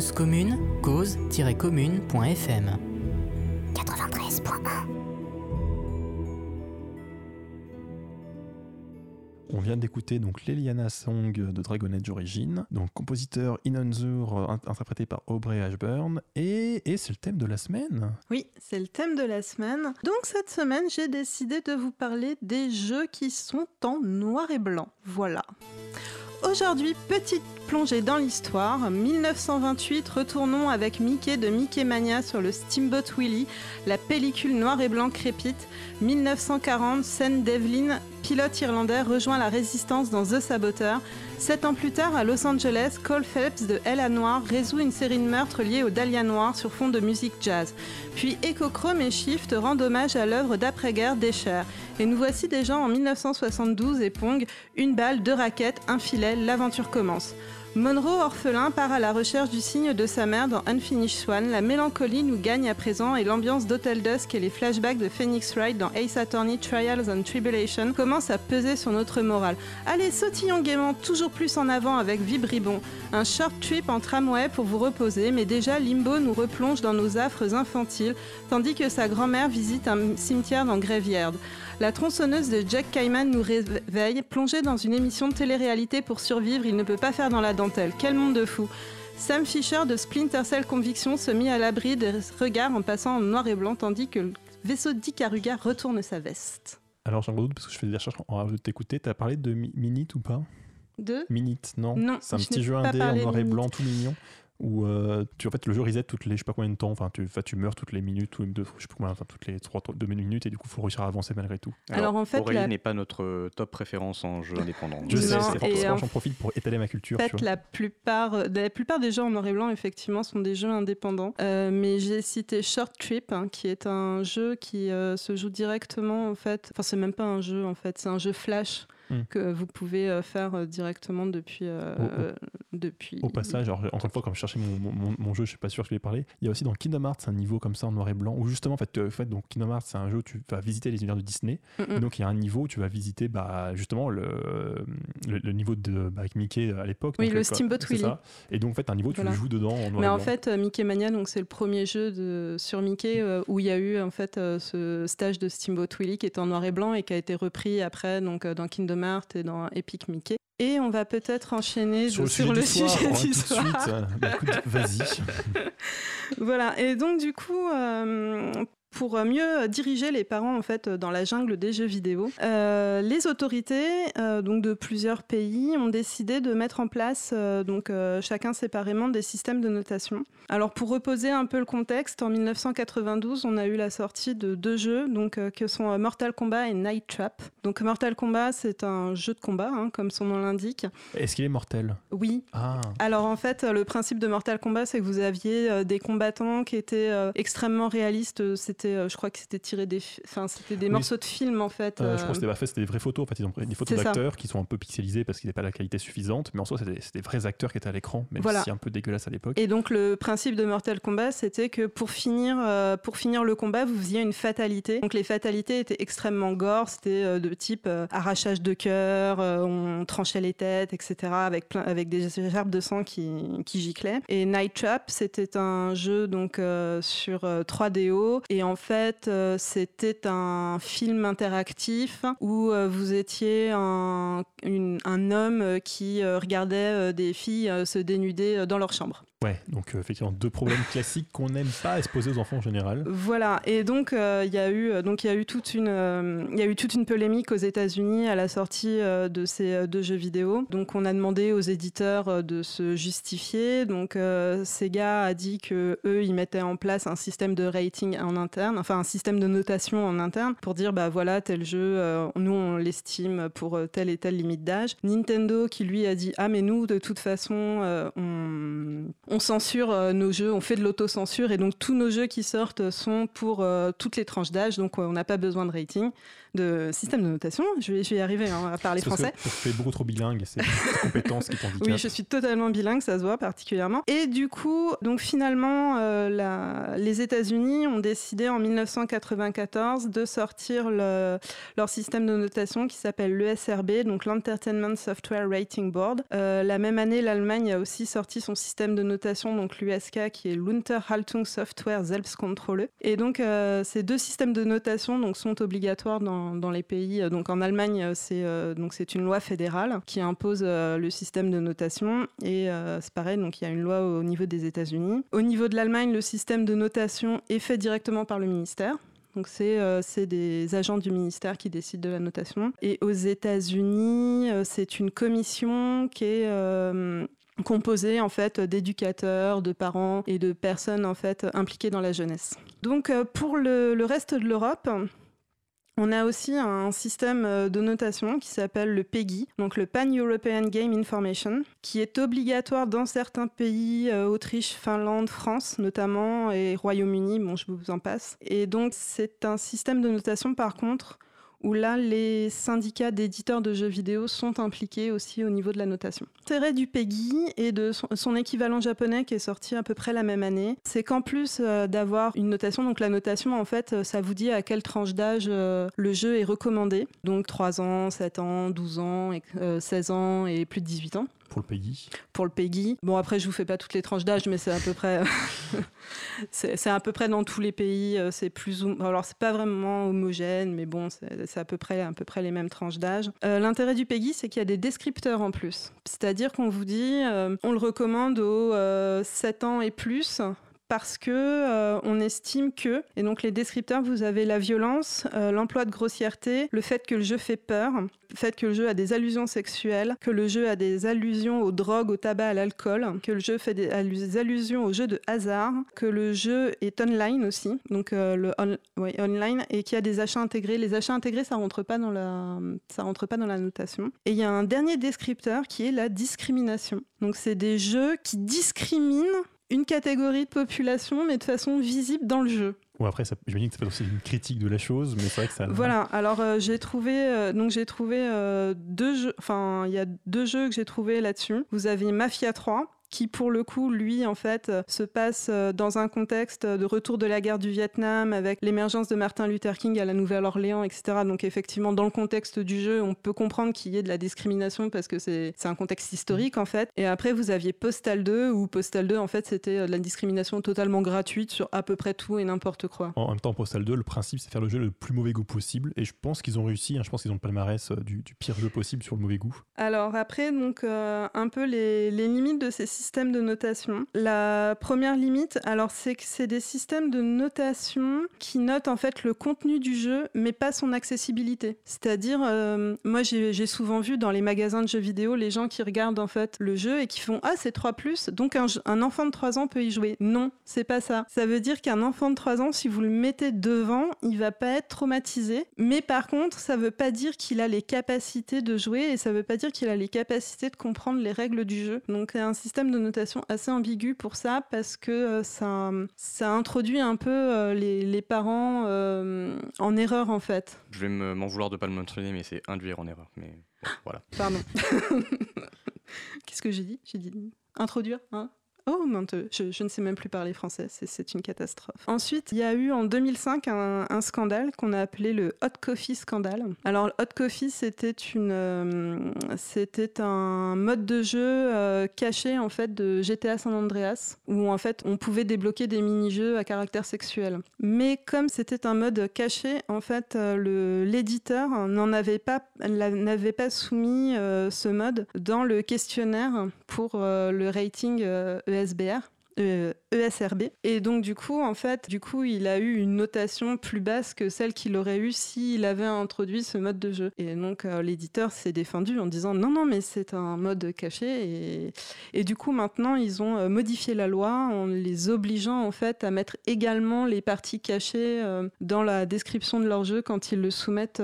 Cause commune, cause-commune.fm 93.1 On vient d'écouter donc l'Eliana Song de Dragon Age Origin, donc compositeur Inonzur, euh, int- interprété par Aubrey Ashburn, et, et c'est le thème de la semaine. Oui, c'est le thème de la semaine. Donc cette semaine, j'ai décidé de vous parler des jeux qui sont en noir et blanc. Voilà. Aujourd'hui, petite plongée dans l'histoire. 1928, retournons avec Mickey de Mickey Mania sur le Steamboat Willie. La pellicule noir et blanc crépite. 1940, scène d'Evelyn, pilote irlandais, rejoint la résistance dans The Saboteur. Sept ans plus tard, à Los Angeles, Cole Phelps de Hell à Noir résout une série de meurtres liés au Dahlia Noir sur fond de musique jazz. Puis Echochrome et Shift rendent hommage à l'œuvre d'après-guerre d'Escher. Et nous voici déjà en 1972 et Pong, une balle, deux raquettes, un filet, l'aventure commence. Monroe, orphelin, part à la recherche du signe de sa mère dans Unfinished Swan. La mélancolie nous gagne à présent et l'ambiance d'Hotel Dusk et les flashbacks de Phoenix Wright dans Ace Attorney Trials and Tribulation commencent à peser sur notre morale. Allez, sautillons gaiement toujours plus en avant avec Vibribon. Un short trip en tramway pour vous reposer, mais déjà Limbo nous replonge dans nos affres infantiles, tandis que sa grand-mère visite un cimetière dans Graveyard. La tronçonneuse de Jack Cayman nous réveille, plongé dans une émission de télé-réalité pour survivre, il ne peut pas faire dans la dentelle. Quel monde de fou Sam Fisher de Splinter Cell Conviction se mit à l'abri des regards en passant en noir et blanc, tandis que le vaisseau d'Ikaruga retourne sa veste. Alors j'ai un gros doute parce que je fais des recherches en de t'écouter. T'as parlé de Mi- Minute ou pas? Deux Minute, non? Non, C'est un petit jeu indé en de noir et blanc tout mignon où euh, tu, en fait, le jeu reset toutes les je sais pas combien de temps, enfin tu, enfin, tu meurs toutes les minutes, ou deux, je sais pas combien, enfin, toutes les 3, 2 minutes et du coup il faut réussir à avancer malgré tout. Alors, en fait, Aurélie la- n'est pas notre euh, top référence en jeu indépendant. Je sais, j'en profite pour étaler ma culture. En tu fait, vois. la plupart, euh, la plupart des jeux en noir et blanc, effectivement, sont des jeux indépendants. Euh, mais j'ai cité Short Trip, hein, qui est un jeu qui euh, se joue directement, en fait. Enfin, c'est même pas un jeu, en fait. C'est un jeu flash Hmm. que vous pouvez euh, faire euh, directement depuis. euh, depuis... Au passage, alors, encore une fois, comme je cherchais mon, mon- jeu, je suis pas sûr que je vais parler. Il y a aussi dans Kingdom Hearts un niveau comme ça en noir et blanc où justement, en fait, en fait donc Kingdom Hearts, c'est un jeu où tu vas visiter les univers de Disney. Mm, mm. Donc il y a un niveau où tu vas visiter bah, justement le, le, le niveau de bah, avec Mickey à l'époque. Oui, donc, le Steamboat Willie. ça. Et donc en fait, un niveau, tu Voilà. le joues dedans en noir Mais et en blanc. fait, Mickey Mania, donc c'est le premier jeu de, sur Mickey euh, où il y a eu en fait euh, ce stage de Steamboat Willie qui était en noir et blanc et qui a été repris après donc dans Kingdom Hearts et dans Epic Mickey. Et on va peut-être enchaîner sur le sur sujet le du soir, hein, tout de suite. euh, bah, Vas-y. Voilà, et donc du coup, euh, pour mieux diriger les parents en fait dans la jungle des jeux vidéo, euh, les autorités euh, donc de plusieurs pays ont décidé de mettre en place euh, donc euh, chacun séparément des systèmes de notation. Alors pour reposer un peu le contexte, en 1992, on a eu la sortie de deux jeux donc euh, que sont euh, Mortal Kombat et Night Trap. Donc Mortal Kombat, c'est un jeu de combat hein, comme son nom l'indique. Est-ce qu'il est mortel? Oui, Ah, alors en fait, le principe de Mortal Kombat, c'est que vous aviez euh, des combattants qui étaient euh, extrêmement réalistes. C'était, euh, je crois que c'était tiré des, fi- enfin c'était des Oui. morceaux de films en fait. euh, je euh, crois que c'était pas fait, c'était des vraies photos. En fait, ils ont pris des photos d'acteurs qui sont un peu pixelisées parce qu'ils n'avaient pas la qualité suffisante. Mais en soi, c'était des vrais acteurs qui étaient à l'écran, même Voilà. si un peu dégueulasse à l'époque. Et donc le principe de Mortal Kombat, c'était que pour finir, euh, pour finir le combat, vous faisiez une fatalité. Donc les fatalités étaient extrêmement gore, c'était euh, de type arrachage de cœur, euh, on tranchait les têtes, etc. avec plein, avec des gerbes de sang qui, qui giclaient. Et Night Trap, c'était un jeu donc euh, sur euh, 3DO et en fait euh, c'était un film interactif où euh, vous étiez un, homme qui euh, regardait des filles se dénuder dans leur chambre. Ouais, donc euh, effectivement, deux problèmes classiques qu'on n'aime pas à se poser aux enfants en général. Voilà, et donc euh, il y a eu euh, donc il y a eu toute une euh, il y a eu toute une polémique aux États-Unis à la sortie euh, de ces euh, deux jeux vidéo. Donc on a demandé aux éditeurs euh, de se justifier. Donc euh, Sega a dit que eux ils mettaient en place un système de rating en interne, enfin un système de notation en interne pour dire bah voilà tel jeu euh, nous on l'estime pour telle et telle limite d'âge. Nintendo qui lui a dit ah mais nous de toute façon euh, on on censure euh, nos jeux, on fait de l'autocensure et donc tous nos jeux qui sortent sont pour euh, toutes les tranches d'âge, donc euh, on n'a pas besoin de rating, de système de notation. Je vais, je vais y arriver hein, à parler C'est parce français. que tu es beaucoup trop bilingue c'est tes compétences qui t'handicapent. Oui, je suis totalement bilingue, ça se voit particulièrement. Et du coup, donc finalement, euh, la- les États-Unis ont décidé en 1994 de sortir le- leur système de notation qui s'appelle l'ESRB, donc l'Entertainment Software Rating Board. La même année, l'Allemagne a aussi sorti son système de notation donc l'USK, qui est l'Unterhaltung Software Selbstkontrolle. Et donc, ces deux systèmes de notation donc, sont obligatoires dans, dans les pays. Donc, en Allemagne, c'est donc c'est une loi fédérale qui impose le système de notation. Et c'est pareil, donc il y a une loi au niveau des États-Unis. Au niveau de l'Allemagne, le système de notation est fait directement par le ministère. Donc euh, c'est des agents du ministère qui décident de la notation. Et aux États-Unis, euh, c'est une commission qui est euh, composée en fait d'éducateurs, de parents et de personnes en fait impliquées dans la jeunesse. Donc pour le reste de l'Europe, on a aussi un système euh, de notation qui s'appelle le PEGI, donc le Pan-European Game Information, qui est obligatoire dans certains pays, euh, Autriche, Finlande, France notamment, et Royaume-Uni, bon je vous en passe. Et donc c'est un système de notation par contre où là, les syndicats d'éditeurs de jeux vidéo sont impliqués aussi au niveau de la notation. L'intérêt du PEGI et de son, équivalent japonais qui est sorti à peu près la même année, c'est qu'en plus euh, d'avoir une notation, donc la notation, en fait, euh, ça vous dit à quelle tranche d'âge euh, le jeu est recommandé. Donc 3 ans, 7 ans, 12 ans, 16 ans et plus de 18 ans. Pour le PEGI Pour le PEGI. Bon, après, je vous fais pas toutes les tranches d'âge, mais c'est à peu près. à peu près dans tous les pays. Euh, c'est plus ou... Alors, c'est pas vraiment homogène, mais bon, c'est à peu près, à peu près les mêmes tranches d'âge. Euh, l'intérêt du PEGI, c'est qu'il y a des descripteurs en plus. C'est-à-dire qu'on vous dit, euh, on le recommande aux 7 ans et plus parce que euh, on estime que, et donc les descripteurs, vous avez la violence, euh, l'emploi de grossièreté, le fait que le jeu fait peur, le fait que le jeu a des allusions sexuelles, que le jeu a des allusions aux drogues, au tabac, à l'alcool, que le jeu fait des, allusions aux jeux de hasard, que le jeu est online aussi, donc euh, le online, et qu'il y a des achats intégrés. Les achats intégrés, ça rentre pas dans la, ça rentre pas dans la notation. Et il y a un dernier descripteur qui est la discrimination. Donc c'est des jeux qui discriminent une catégorie de population, mais de façon visible dans le jeu. Ou après, ça, j'imagine que c'est aussi une critique de la chose, mais c'est vrai que ça. Voilà. Alors euh, j'ai trouvé, euh, donc j'ai trouvé euh, deux jeux. Enfin, il y a deux jeux que j'ai trouvé là-dessus. Vous avez Mafia 3 qui pour le coup, lui, en fait, euh, se passe euh, dans un contexte de retour de la guerre du Vietnam avec l'émergence de Martin Luther King à la Nouvelle-Orléans, etc. Donc effectivement, dans le contexte du jeu, on peut comprendre qu'il y ait de la discrimination parce que c'est un contexte historique, en fait. Et après, vous aviez Postal 2, où Postal 2, en fait, c'était euh, de la discrimination totalement gratuite sur à peu près tout et n'importe quoi. En même temps, Postal 2, le principe, c'est faire le jeu le plus mauvais goût possible. Et je pense qu'ils ont réussi. Hein. je pense qu'ils ont le palmarès du, pire jeu possible sur le mauvais goût. Alors après, donc, un peu les, les limites de ces systèmes de notation. La première limite, alors c'est que c'est des systèmes de notation qui notent en fait le contenu du jeu, mais pas son accessibilité. C'est-à-dire, euh, moi j'ai souvent vu dans les magasins de jeux vidéo les gens qui regardent en fait le jeu et qui font ah c'est 3 donc un, enfant de 3 ans peut y jouer. Non, c'est pas ça. Ça veut dire qu'un enfant de 3 ans, si vous le mettez devant, il va pas être traumatisé. Mais par contre, ça veut pas dire qu'il a les capacités de jouer et ça veut pas dire qu'il a les capacités de comprendre les règles du jeu. Donc un système de notation assez ambigu pour ça parce que euh, ça, ça introduit un peu euh, les, les parents euh, en erreur en fait. Je vais m'en vouloir de pas le mentionner, mais c'est induire en erreur. Mais voilà. Pardon. Qu'est-ce que j'ai dit? J'ai dit introduire hein? Oh, je, je, ne sais même plus parler français, c'est une catastrophe. Ensuite, il y a eu en 2005 un, scandale qu'on a appelé le Hot Coffee Scandale. Alors, Hot Coffee, euh, c'était un mode de jeu euh, caché en fait de GTA San Andreas, où en fait on pouvait débloquer des mini-jeux à caractère sexuel. Mais comme c'était un mode caché, en fait, euh, l'éditeur pas, n'avait pas soumis ce mode dans le questionnaire pour le rating ESBR. ESRB. Euh, e Et donc du coup, en fait, du coup, il a eu une notation plus basse que celle qu'il aurait eu s'il avait introduit ce mode de jeu. Et donc euh, l'éditeur s'est défendu en disant non, non, mais c'est un mode caché. Et, et, du coup, maintenant, ils ont euh, modifié la loi en les obligeant en fait à mettre également les parties cachées dans la description de leur jeu quand ils le soumettent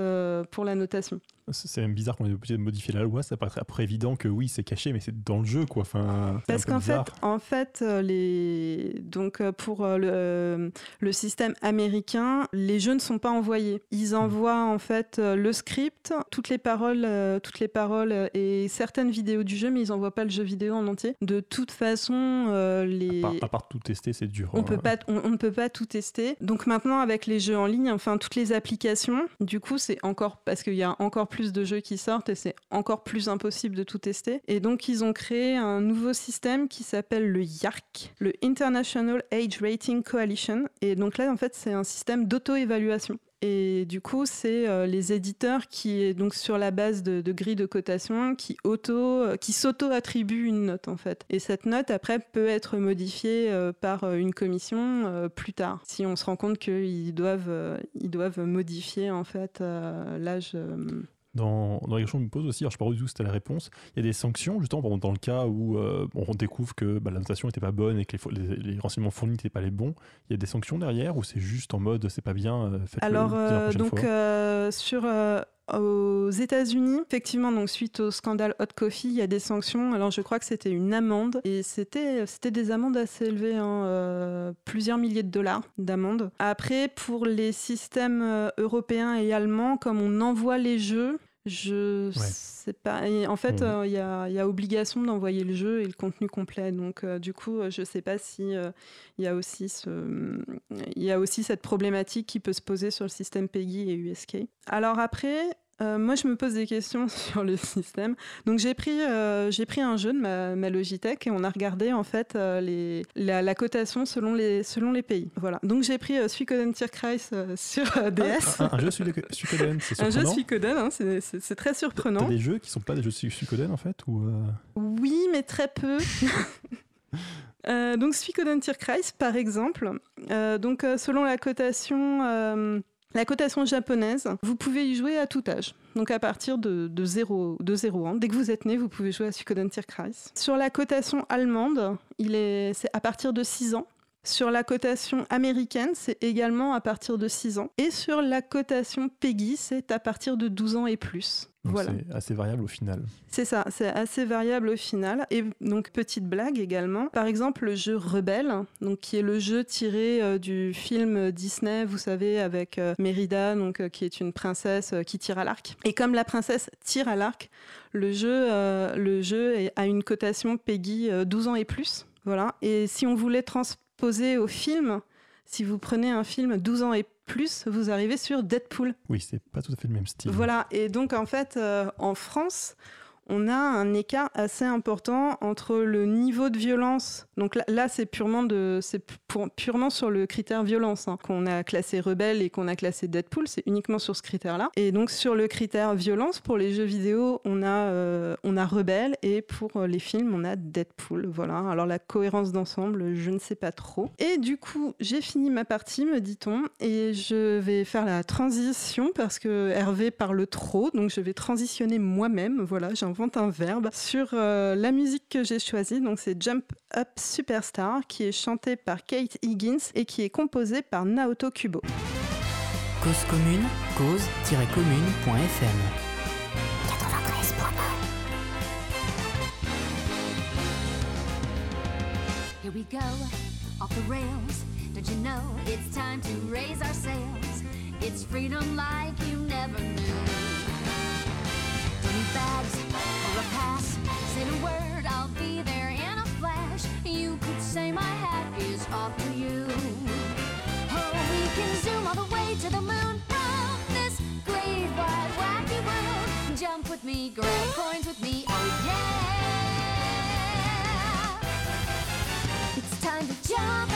pour la notation c'est même bizarre qu'on ait obligé de modifier la loi. Ça paraît après évident que oui, c'est caché, mais c'est dans le jeu, quoi. Enfin, Parce qu'en fait, en fait, euh, les... donc euh, pour euh, le, le, système américain, les jeux ne sont pas envoyés. Ils hmm. envoient en fait le script, toutes les paroles, toutes les paroles et certaines vidéos du jeu, mais ils envoient pas le jeu vidéo en entier. De toute façon, les à part, tout tester, c'est dur. On hein. peut pas, on, ne peut pas tout tester. Donc maintenant, avec les jeux en ligne, enfin toutes les applications, du coup, c'est encore parce qu'il y a encore plus plus de jeux qui sortent et c'est encore plus impossible de tout tester. Et donc ils ont créé un nouveau système qui s'appelle le YARC, le International Age Rating Coalition. Et donc là, en fait, c'est un système d'auto-évaluation. Et du coup, c'est euh, les éditeurs qui, donc sur la base de, grilles de cotation, qui, auto, euh, qui s'auto-attribuent une note en fait. Et cette note, après, peut être modifiée euh, par une commission plus tard, si on se rend compte qu'ils doivent, ils doivent modifier en fait l'âge. Dans, dans les questions que je me pose aussi, alors je ne sais pas du tout c'était la réponse, il y a des sanctions justement par exemple, dans le cas où euh, on découvre que bah, la notation n'était pas bonne et que les, fo- les- les renseignements fournis n'étaient pas les bons. Il y a des sanctions derrière ou c'est juste en mode c'est pas bien, euh, faites-le Alors, la euh, donc, fois sur. aux États-Unis, effectivement, donc suite au scandale Hot Coffee, il y a des sanctions. Alors, je crois que c'était une amende et c'était c'était des amendes assez élevées, hein, euh, plusieurs milliers de dollars d'amende. Après, pour les systèmes européens et allemands, comme on envoie les jeux, je sais pas. Et en fait, Mhm. euh, il y, a, il y a obligation d'envoyer le jeu et le contenu complet. Donc, euh, du coup, euh, je sais pas si euh, il y a aussi ce, il y a aussi cette problématique qui peut se poser sur le système PEGI et USK. Alors après. Euh, moi, je me pose des questions sur le système. Donc, j'ai pris, euh, j'ai pris un jeu de ma, ma Logitech et on a regardé en fait euh, les, la, la cotation selon les, selon les pays. Voilà. Donc, j'ai pris euh, Suikoden Tierkreis sur euh, DS. un, un jeu Suikoden, c'est Un jeu surprenant. Suikoden, hein, c'est- très T'as surprenant. des jeux qui sont pas des jeux Su- Suikoden en fait ou Oui, mais très peu. Donc Suikoden Tierkreis, par exemple, donc selon la cotation, la cotation japonaise, vous pouvez y jouer à tout âge. Donc à partir de, de 0, de 0 ans. Dès que vous êtes né, vous pouvez jouer à Suikoden. Sur la cotation allemande, il est, c'est à partir de 6 ans. Sur la cotation américaine, c'est également à partir de 6 ans. Et sur la cotation PEGI, c'est à partir de 12 ans et plus. Donc voilà. c'est assez variable au final. C'est ça, c'est assez variable au final. Et donc, petite blague également. Par exemple, le jeu Rebelle, donc, qui est le jeu tiré euh, du film Disney, vous savez, avec euh, Mérida, donc, euh, qui est une princesse euh, qui tire à l'arc. Et comme la princesse tire à l'arc, le jeu, le jeu a une cotation euh, 12 ans et plus. Voilà. Et si on voulait transposer au film, si vous prenez un film 12 ans et plus, vous arrivez sur Deadpool. Oui, c'est pas tout à fait le même style. Voilà, et donc en fait, euh, en France, on a un écart assez important entre le niveau de violence. Donc là, là, c'est purement de, c'est purement sur le critère violence hein, qu'on a classé rebelle et qu'on a classé Deadpool. C'est uniquement sur ce critère-là. Et donc sur le critère violence pour les jeux vidéo, on a, euh, on a rebelle et pour euh, les films, on a Deadpool. Voilà. Alors la cohérence d'ensemble, je ne sais pas trop. Et du coup, j'ai fini ma partie, me dit-on, et je vais faire la transition parce que Hervé parle trop, donc je vais transitionner moi-même. Voilà, j'invente un verbe sur euh, la musique que j'ai choisie. Donc c'est Jump Up Superstar qui est chanté par Kate Higgins et qui est composé par Naoto Kubo. Cause commune, cause-commune.fm 93.1 Here we go, off the rails. Don't you know it's time to raise our sails? It's freedom like you never knew. Don't need bags or a pass. Say the word, I'll be there in a. You could say my hat is off to you. Oh, we can zoom all the way to the moon from this great wide wacky world. Jump with me, grab coins with me, oh yeah. It's time to jump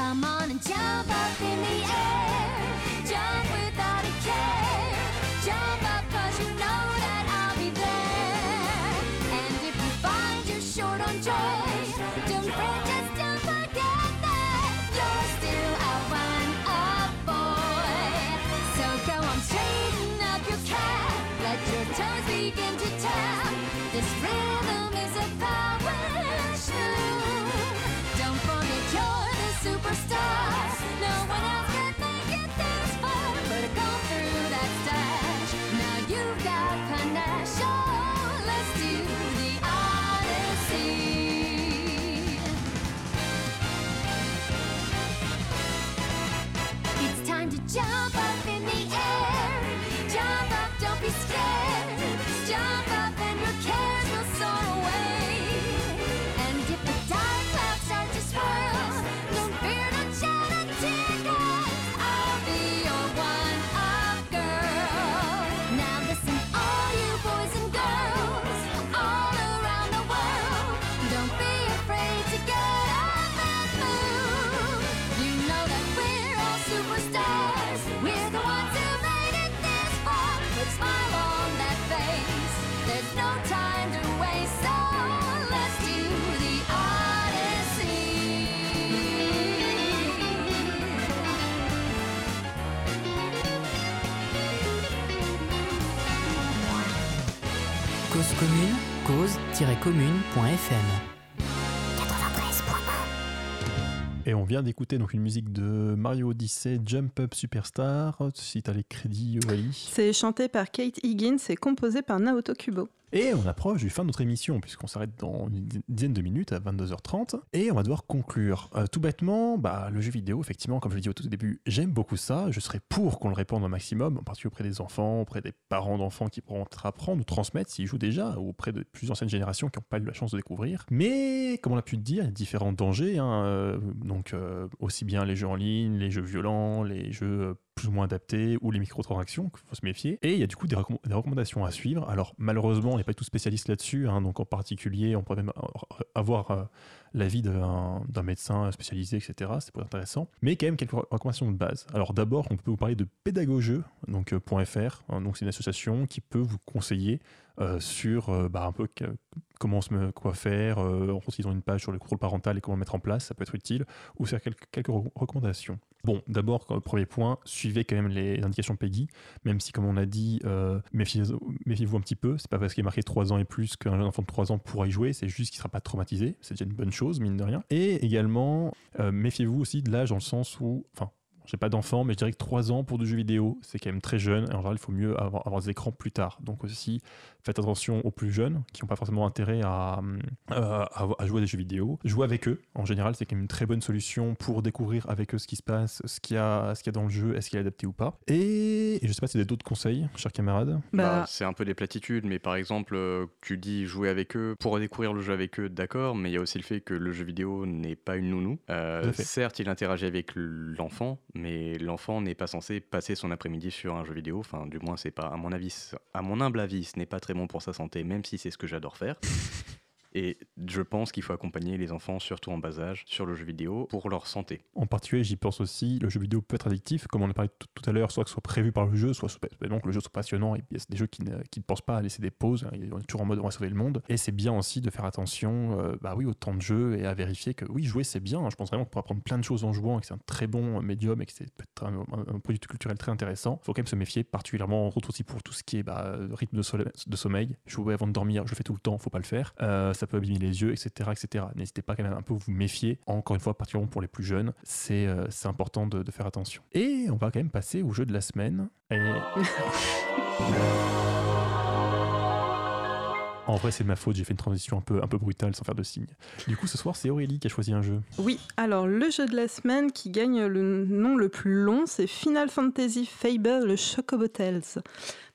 Come on and jump up in the air. Jump without a care. Jump up cause you know that I'll be there. And if you find you're short on joy, cause-commune.fm. 93.1. Et on vient d'écouter donc une musique de Mario Odyssey, Jump Up Superstar. Si t'as les crédits. C'est chanté par Kate Higgins et composé par Naoto Kubo. Et on approche du fin de notre émission, puisqu'on s'arrête dans une dizaine de minutes à 22h30. Et on va devoir conclure. Euh, tout bêtement, bah, le jeu vidéo, effectivement, comme je l'ai dit au tout début, j'aime beaucoup ça. Je serais pour qu'on le répande au maximum, en particulier auprès des enfants, auprès des parents d'enfants qui pourront apprendre ou transmettre s'ils jouent déjà, ou auprès de plus anciennes générations qui n'ont pas eu la chance de découvrir. Mais, comme on a pu le dire, il y a différents dangers. hein, euh, donc, euh, aussi bien les jeux en ligne, les jeux violents, les jeux plus ou moins adaptés ou les microtransactions, qu'il faut se méfier. Et il y a du coup des, recomm- des recommandations à suivre. Alors malheureusement, on n'est pas tout spécialiste là-dessus, hein, donc en particulier, on pourrait même avoir euh, l'avis d'un médecin spécialisé, etc. C'est pas intéressant. Mais quand même quelques recommandations de base. Alors d'abord, on peut vous parler de Pédagogeux, donc euh, .fr. hein, donc c'est une association qui peut vous conseiller euh, sur bah, un peu comment se me- quoi faire. En fait, ils ont une page sur le contrôle parental et comment le mettre en place, ça peut être utile. Ou faire quelques, quelques re- recommandations. Bon, d'abord, premier point, suivez quand même les indications PEGI, même si, comme on a dit, euh, méfiez- méfiez-vous un petit peu. C'est pas parce qu'il est marqué 3 ans et plus qu'un jeune enfant de 3 ans pourra y jouer, c'est juste qu'il sera pas traumatisé. C'est déjà une bonne chose, mine de rien. Et également, euh, méfiez-vous aussi de l'âge dans le sens où, enfin, j'ai pas d'enfant, mais je dirais que 3 ans pour du jeu vidéo, c'est quand même très jeune. Et en général, il faut mieux avoir, avoir des écrans plus tard. Donc aussi, faites attention aux plus jeunes qui n'ont pas forcément intérêt à, euh, à, à jouer à des jeux vidéo. Jouer avec eux, en général, c'est quand même une très bonne solution pour découvrir avec eux ce qui se passe, ce qu'il y a, ce qu'il y a dans le jeu, est-ce qu'il est adapté ou pas. Et, et je sais pas si vous avez d'autres conseils, chers camarades. Bah, Bah, c'est un peu des platitudes, mais par exemple, euh, tu dis jouer avec eux pour découvrir le jeu avec eux, d'accord, mais il y a aussi le fait que le jeu vidéo n'est pas une nounou. Euh, certes, il interagit avec l'enfant, mais l'enfant n'est pas censé passer son après-midi sur un jeu vidéo. Enfin, du moins, c'est pas, à mon avis, à mon humble avis, ce n'est pas très pour sa santé, même si c'est ce que j'adore faire. Et je pense qu'il faut accompagner les enfants, surtout en bas âge, sur le jeu vidéo pour leur santé. En particulier, j'y pense aussi, le jeu vidéo peut être addictif, comme on a parlé tout, à l'heure, soit que ce soit prévu par le jeu, soit donc le jeu soit passionnant. Et il y a des jeux qui ne, ne pensent pas à laisser des pauses, hein, on est toujours en mode on va sauver le monde. Et c'est bien aussi de faire attention euh, bah oui, au temps de jeu et à vérifier que oui, jouer c'est bien. Je pense vraiment qu'on peut apprendre plein de choses en jouant et que c'est un très bon médium et que c'est peut-être un, produit culturel très intéressant. Il faut quand même se méfier, particulièrement entre autres aussi pour tout ce qui est bah, rythme de, sole- de sommeil. Jouer avant de dormir, je le fais tout le temps, faut pas le faire. Euh, ça peut abîmer les yeux, etc. etc. N'hésitez pas quand même un peu à vous méfier. Encore une fois, particulièrement pour les plus jeunes, c'est euh, important de, de faire attention. Et on va quand même passer au jeu de la semaine. Et... En vrai, c'est de ma faute, j'ai fait une transition un peu, un peu brutale sans faire de signe. Du coup, ce soir, c'est Aurélie qui a choisi un jeu. Oui, alors le jeu de la semaine qui gagne le nom le plus long, c'est Final Fantasy Fable, le Chocobo Tales.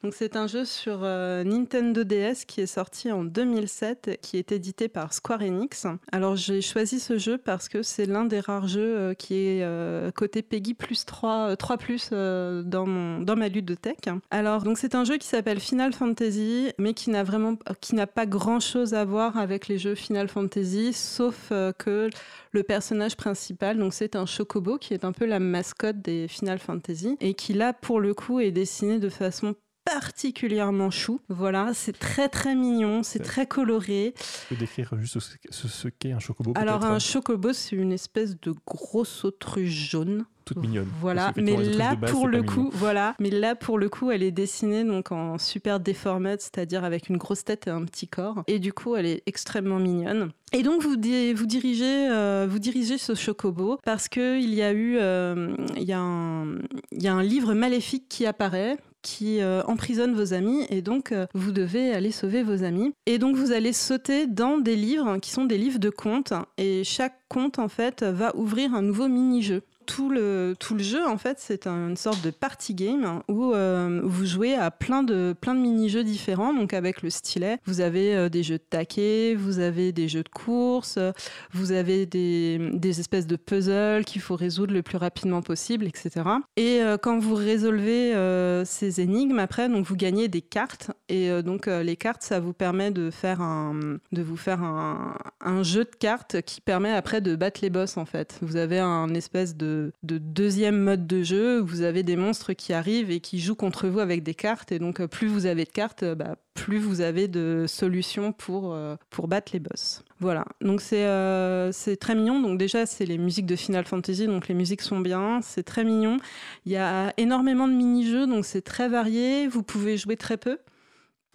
Donc c'est un jeu sur euh, Nintendo DS qui est sorti en 2007, qui est édité par Square Enix. Alors j'ai choisi ce jeu parce que c'est l'un des rares jeux euh, qui est euh, côté Peggy plus 3, euh, 3 plus euh, dans, mon, dans ma ludothèque. Alors donc c'est un jeu qui s'appelle Final Fantasy, mais qui n'a vraiment qui n'a pas grand chose à voir avec les jeux Final Fantasy, sauf que le personnage principal, donc c'est un chocobo qui est un peu la mascotte des Final Fantasy et qui là pour le coup est dessiné de façon particulièrement chou. Voilà, c'est très très mignon, c'est très coloré. Tu peux décrire juste ce, qu'est un chocobo Alors un chocobo, c'est une espèce de grosse autruche jaune. Toute mignonne. Voilà, mais là base, pour le coup, mignon. voilà, mais là pour le coup, elle est dessinée donc en super deformed, c'est-à-dire avec une grosse tête et un petit corps, et du coup, elle est extrêmement mignonne. Et donc vous di- vous dirigez euh, vous dirigez ce chocobo parce que il y a eu euh, il y a un il y a un livre maléfique qui apparaît qui euh, emprisonne vos amis et donc euh, vous devez aller sauver vos amis. Et donc vous allez sauter dans des livres qui sont des livres de contes et chaque conte en fait va ouvrir un nouveau mini-jeu. Tout le, tout le jeu, en fait, c'est un- une sorte de party game où euh, vous jouez à plein de, plein de mini-jeux différents. Donc, avec le stylet, vous avez euh, des jeux de taquet, vous avez des jeux de course, vous avez des, des espèces de puzzles qu'il faut résoudre le plus rapidement possible, etc. Et euh, quand vous résolvez ces énigmes, après, donc vous gagnez des cartes. Et donc, les cartes, ça vous permet de faire un, de vous faire un, un jeu de cartes qui permet après de battre les boss, en fait. Vous avez un espèce de, de deuxième mode de jeu vous avez des monstres qui arrivent et qui jouent contre vous avec des cartes. Et donc, euh, plus vous avez de cartes, euh, bah, plus vous avez de solutions pour, euh, pour battre les boss. Voilà, donc c'est euh, très mignon. Donc déjà, c'est les musiques de Final Fantasy, donc les musiques sont bien, c'est très mignon. Il y a énormément de mini-jeux, donc c'est très varié. Vous pouvez jouer très peu.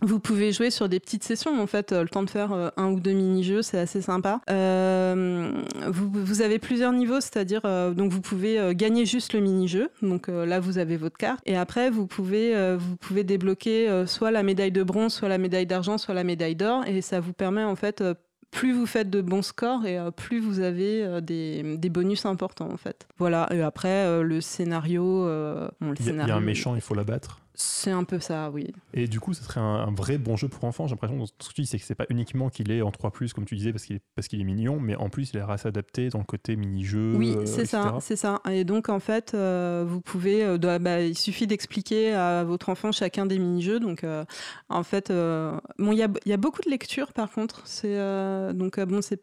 Vous pouvez jouer sur des petites sessions, en fait, euh, le temps de faire euh, un ou deux mini-jeux, c'est assez sympa. Euh, vous, vous avez plusieurs niveaux, c'est-à-dire, euh, donc vous pouvez gagner juste le mini-jeu, donc euh, là vous avez votre carte, et après vous pouvez, vous pouvez débloquer soit la médaille de bronze, soit la médaille d'argent, soit la médaille d'or, et ça vous permet en fait plus vous faites de bons scores et euh, plus vous avez euh, des, des bonus importants en fait. Voilà, et après euh, le scénario... bon, Il y, y a un méchant, il faut l'abattre. C'est un peu ça, oui. Et du coup, ce serait un, un vrai bon jeu pour enfants. J'ai l'impression, dans ce que tu dis, c'est que c'est pas uniquement qu'il est en 3, comme tu disais, parce qu'il est, parce qu'il est mignon, mais en plus, il est assez adapté dans le côté mini-jeu. Oui, euh, c'est ça, c'est ça. Et donc en fait, euh, vous pouvez, euh, bah, il suffit d'expliquer à votre enfant chacun des mini-jeux. Donc en fait, bon, il y a, y a beaucoup de lectures par contre. C'est donc bon, c'est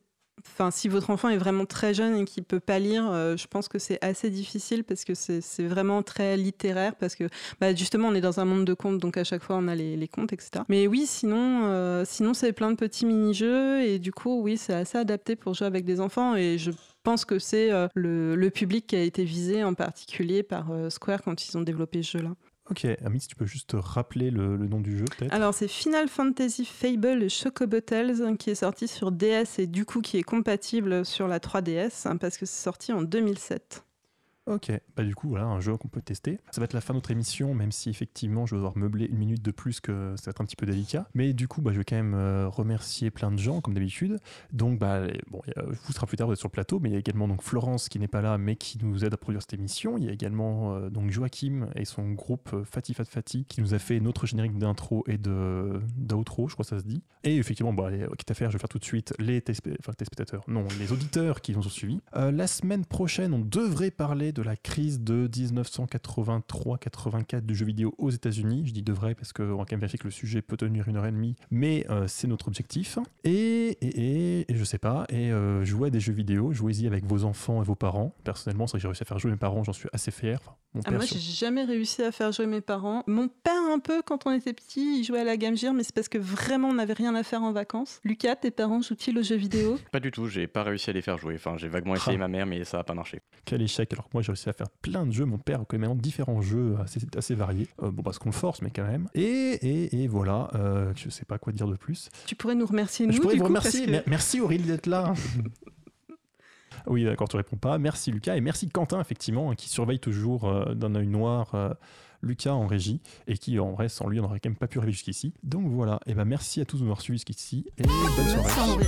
Enfin, si votre enfant est vraiment très jeune et qu'il peut pas lire, euh, je pense que c'est assez difficile parce que c'est vraiment très littéraire parce que bah, justement on est dans un monde de contes donc à chaque fois on a les, les contes etc. Mais oui sinon euh, sinon c'est plein de petits mini-jeux et du coup oui c'est assez adapté pour jouer avec des enfants et je pense que c'est euh, le, le public qui a été visé en particulier par Square quand ils ont développé ce jeu-là. Ok, Ami, si tu peux juste rappeler le, nom du jeu, peut-être? Alors c'est Final Fantasy Fable et Chocobo Tales qui est sorti sur DS et du coup qui est compatible sur la 3DS hein, parce que c'est sorti en 2007. Ok, bah du coup, voilà, un jeu qu'on peut tester. Ça va être la fin de notre émission, même si effectivement je vais devoir meubler une minute de plus, que ça va être un petit peu délicat. Mais du coup, bah, je vais quand même euh, remercier plein de gens, comme d'habitude. Donc, bah, bon, vous sera plus tard, vous sur le plateau, mais il y a également donc Florence qui n'est pas là, mais qui nous aide à produire cette émission. Il y a également euh, donc Joachim et son groupe euh, Fati Fat Fati qui nous a fait notre générique d'intro et d'outro, je crois que ça se dit. Et effectivement, bon, allez, quitte à faire, je vais faire tout de suite les téléspe- enfin, téléspectateurs, non, les auditeurs qui nous ont suivis. La semaine prochaine, on devrait parler de la crise de 1983-84 du jeu vidéo aux États-Unis. Je dis devrait parce qu'on va quand même vérifier que le sujet peut tenir une heure et demie, mais euh, c'est notre objectif. Et, et, et, et je sais pas, et euh, jouer à des jeux vidéo, jouez-y avec vos enfants et vos parents. Personnellement, c'est vrai que j'ai réussi à faire jouer mes parents, j'en suis assez fier. Enfin, mon Ah, moi j'ai jamais réussi à faire jouer mes parents. Mon père un peu quand on était petit, il jouait à la Game Gear mais c'est parce que vraiment on n'avait rien à faire en vacances. Lucas, tes parents jouent-ils aux jeux vidéo? Pas du tout, j'ai pas réussi à les faire jouer. Enfin, j'ai vaguement essayé Ah. ma mère, mais ça a pas marché. Quel échec, alors que moi j'ai réussi à faire plein de jeux. Mon père connaît maintenant différents jeux assez, assez variés. Euh, bon, parce qu'on le force, mais quand même. Et, et, et voilà, euh, je sais pas quoi dire de plus. Tu pourrais nous remercier nous je pourrais du vous coup, remercier. que- Merci Aurélie d'être là. Oui, d'accord, tu réponds pas. Merci Lucas et merci Quentin, effectivement, qui surveille toujours euh, d'un œil noir euh, Lucas en régie et qui, en vrai, sans lui, on n'aurait quand même pas pu arriver jusqu'ici. Donc voilà, et ben merci à tous de nous avoir suivis jusqu'ici et bonne soirée.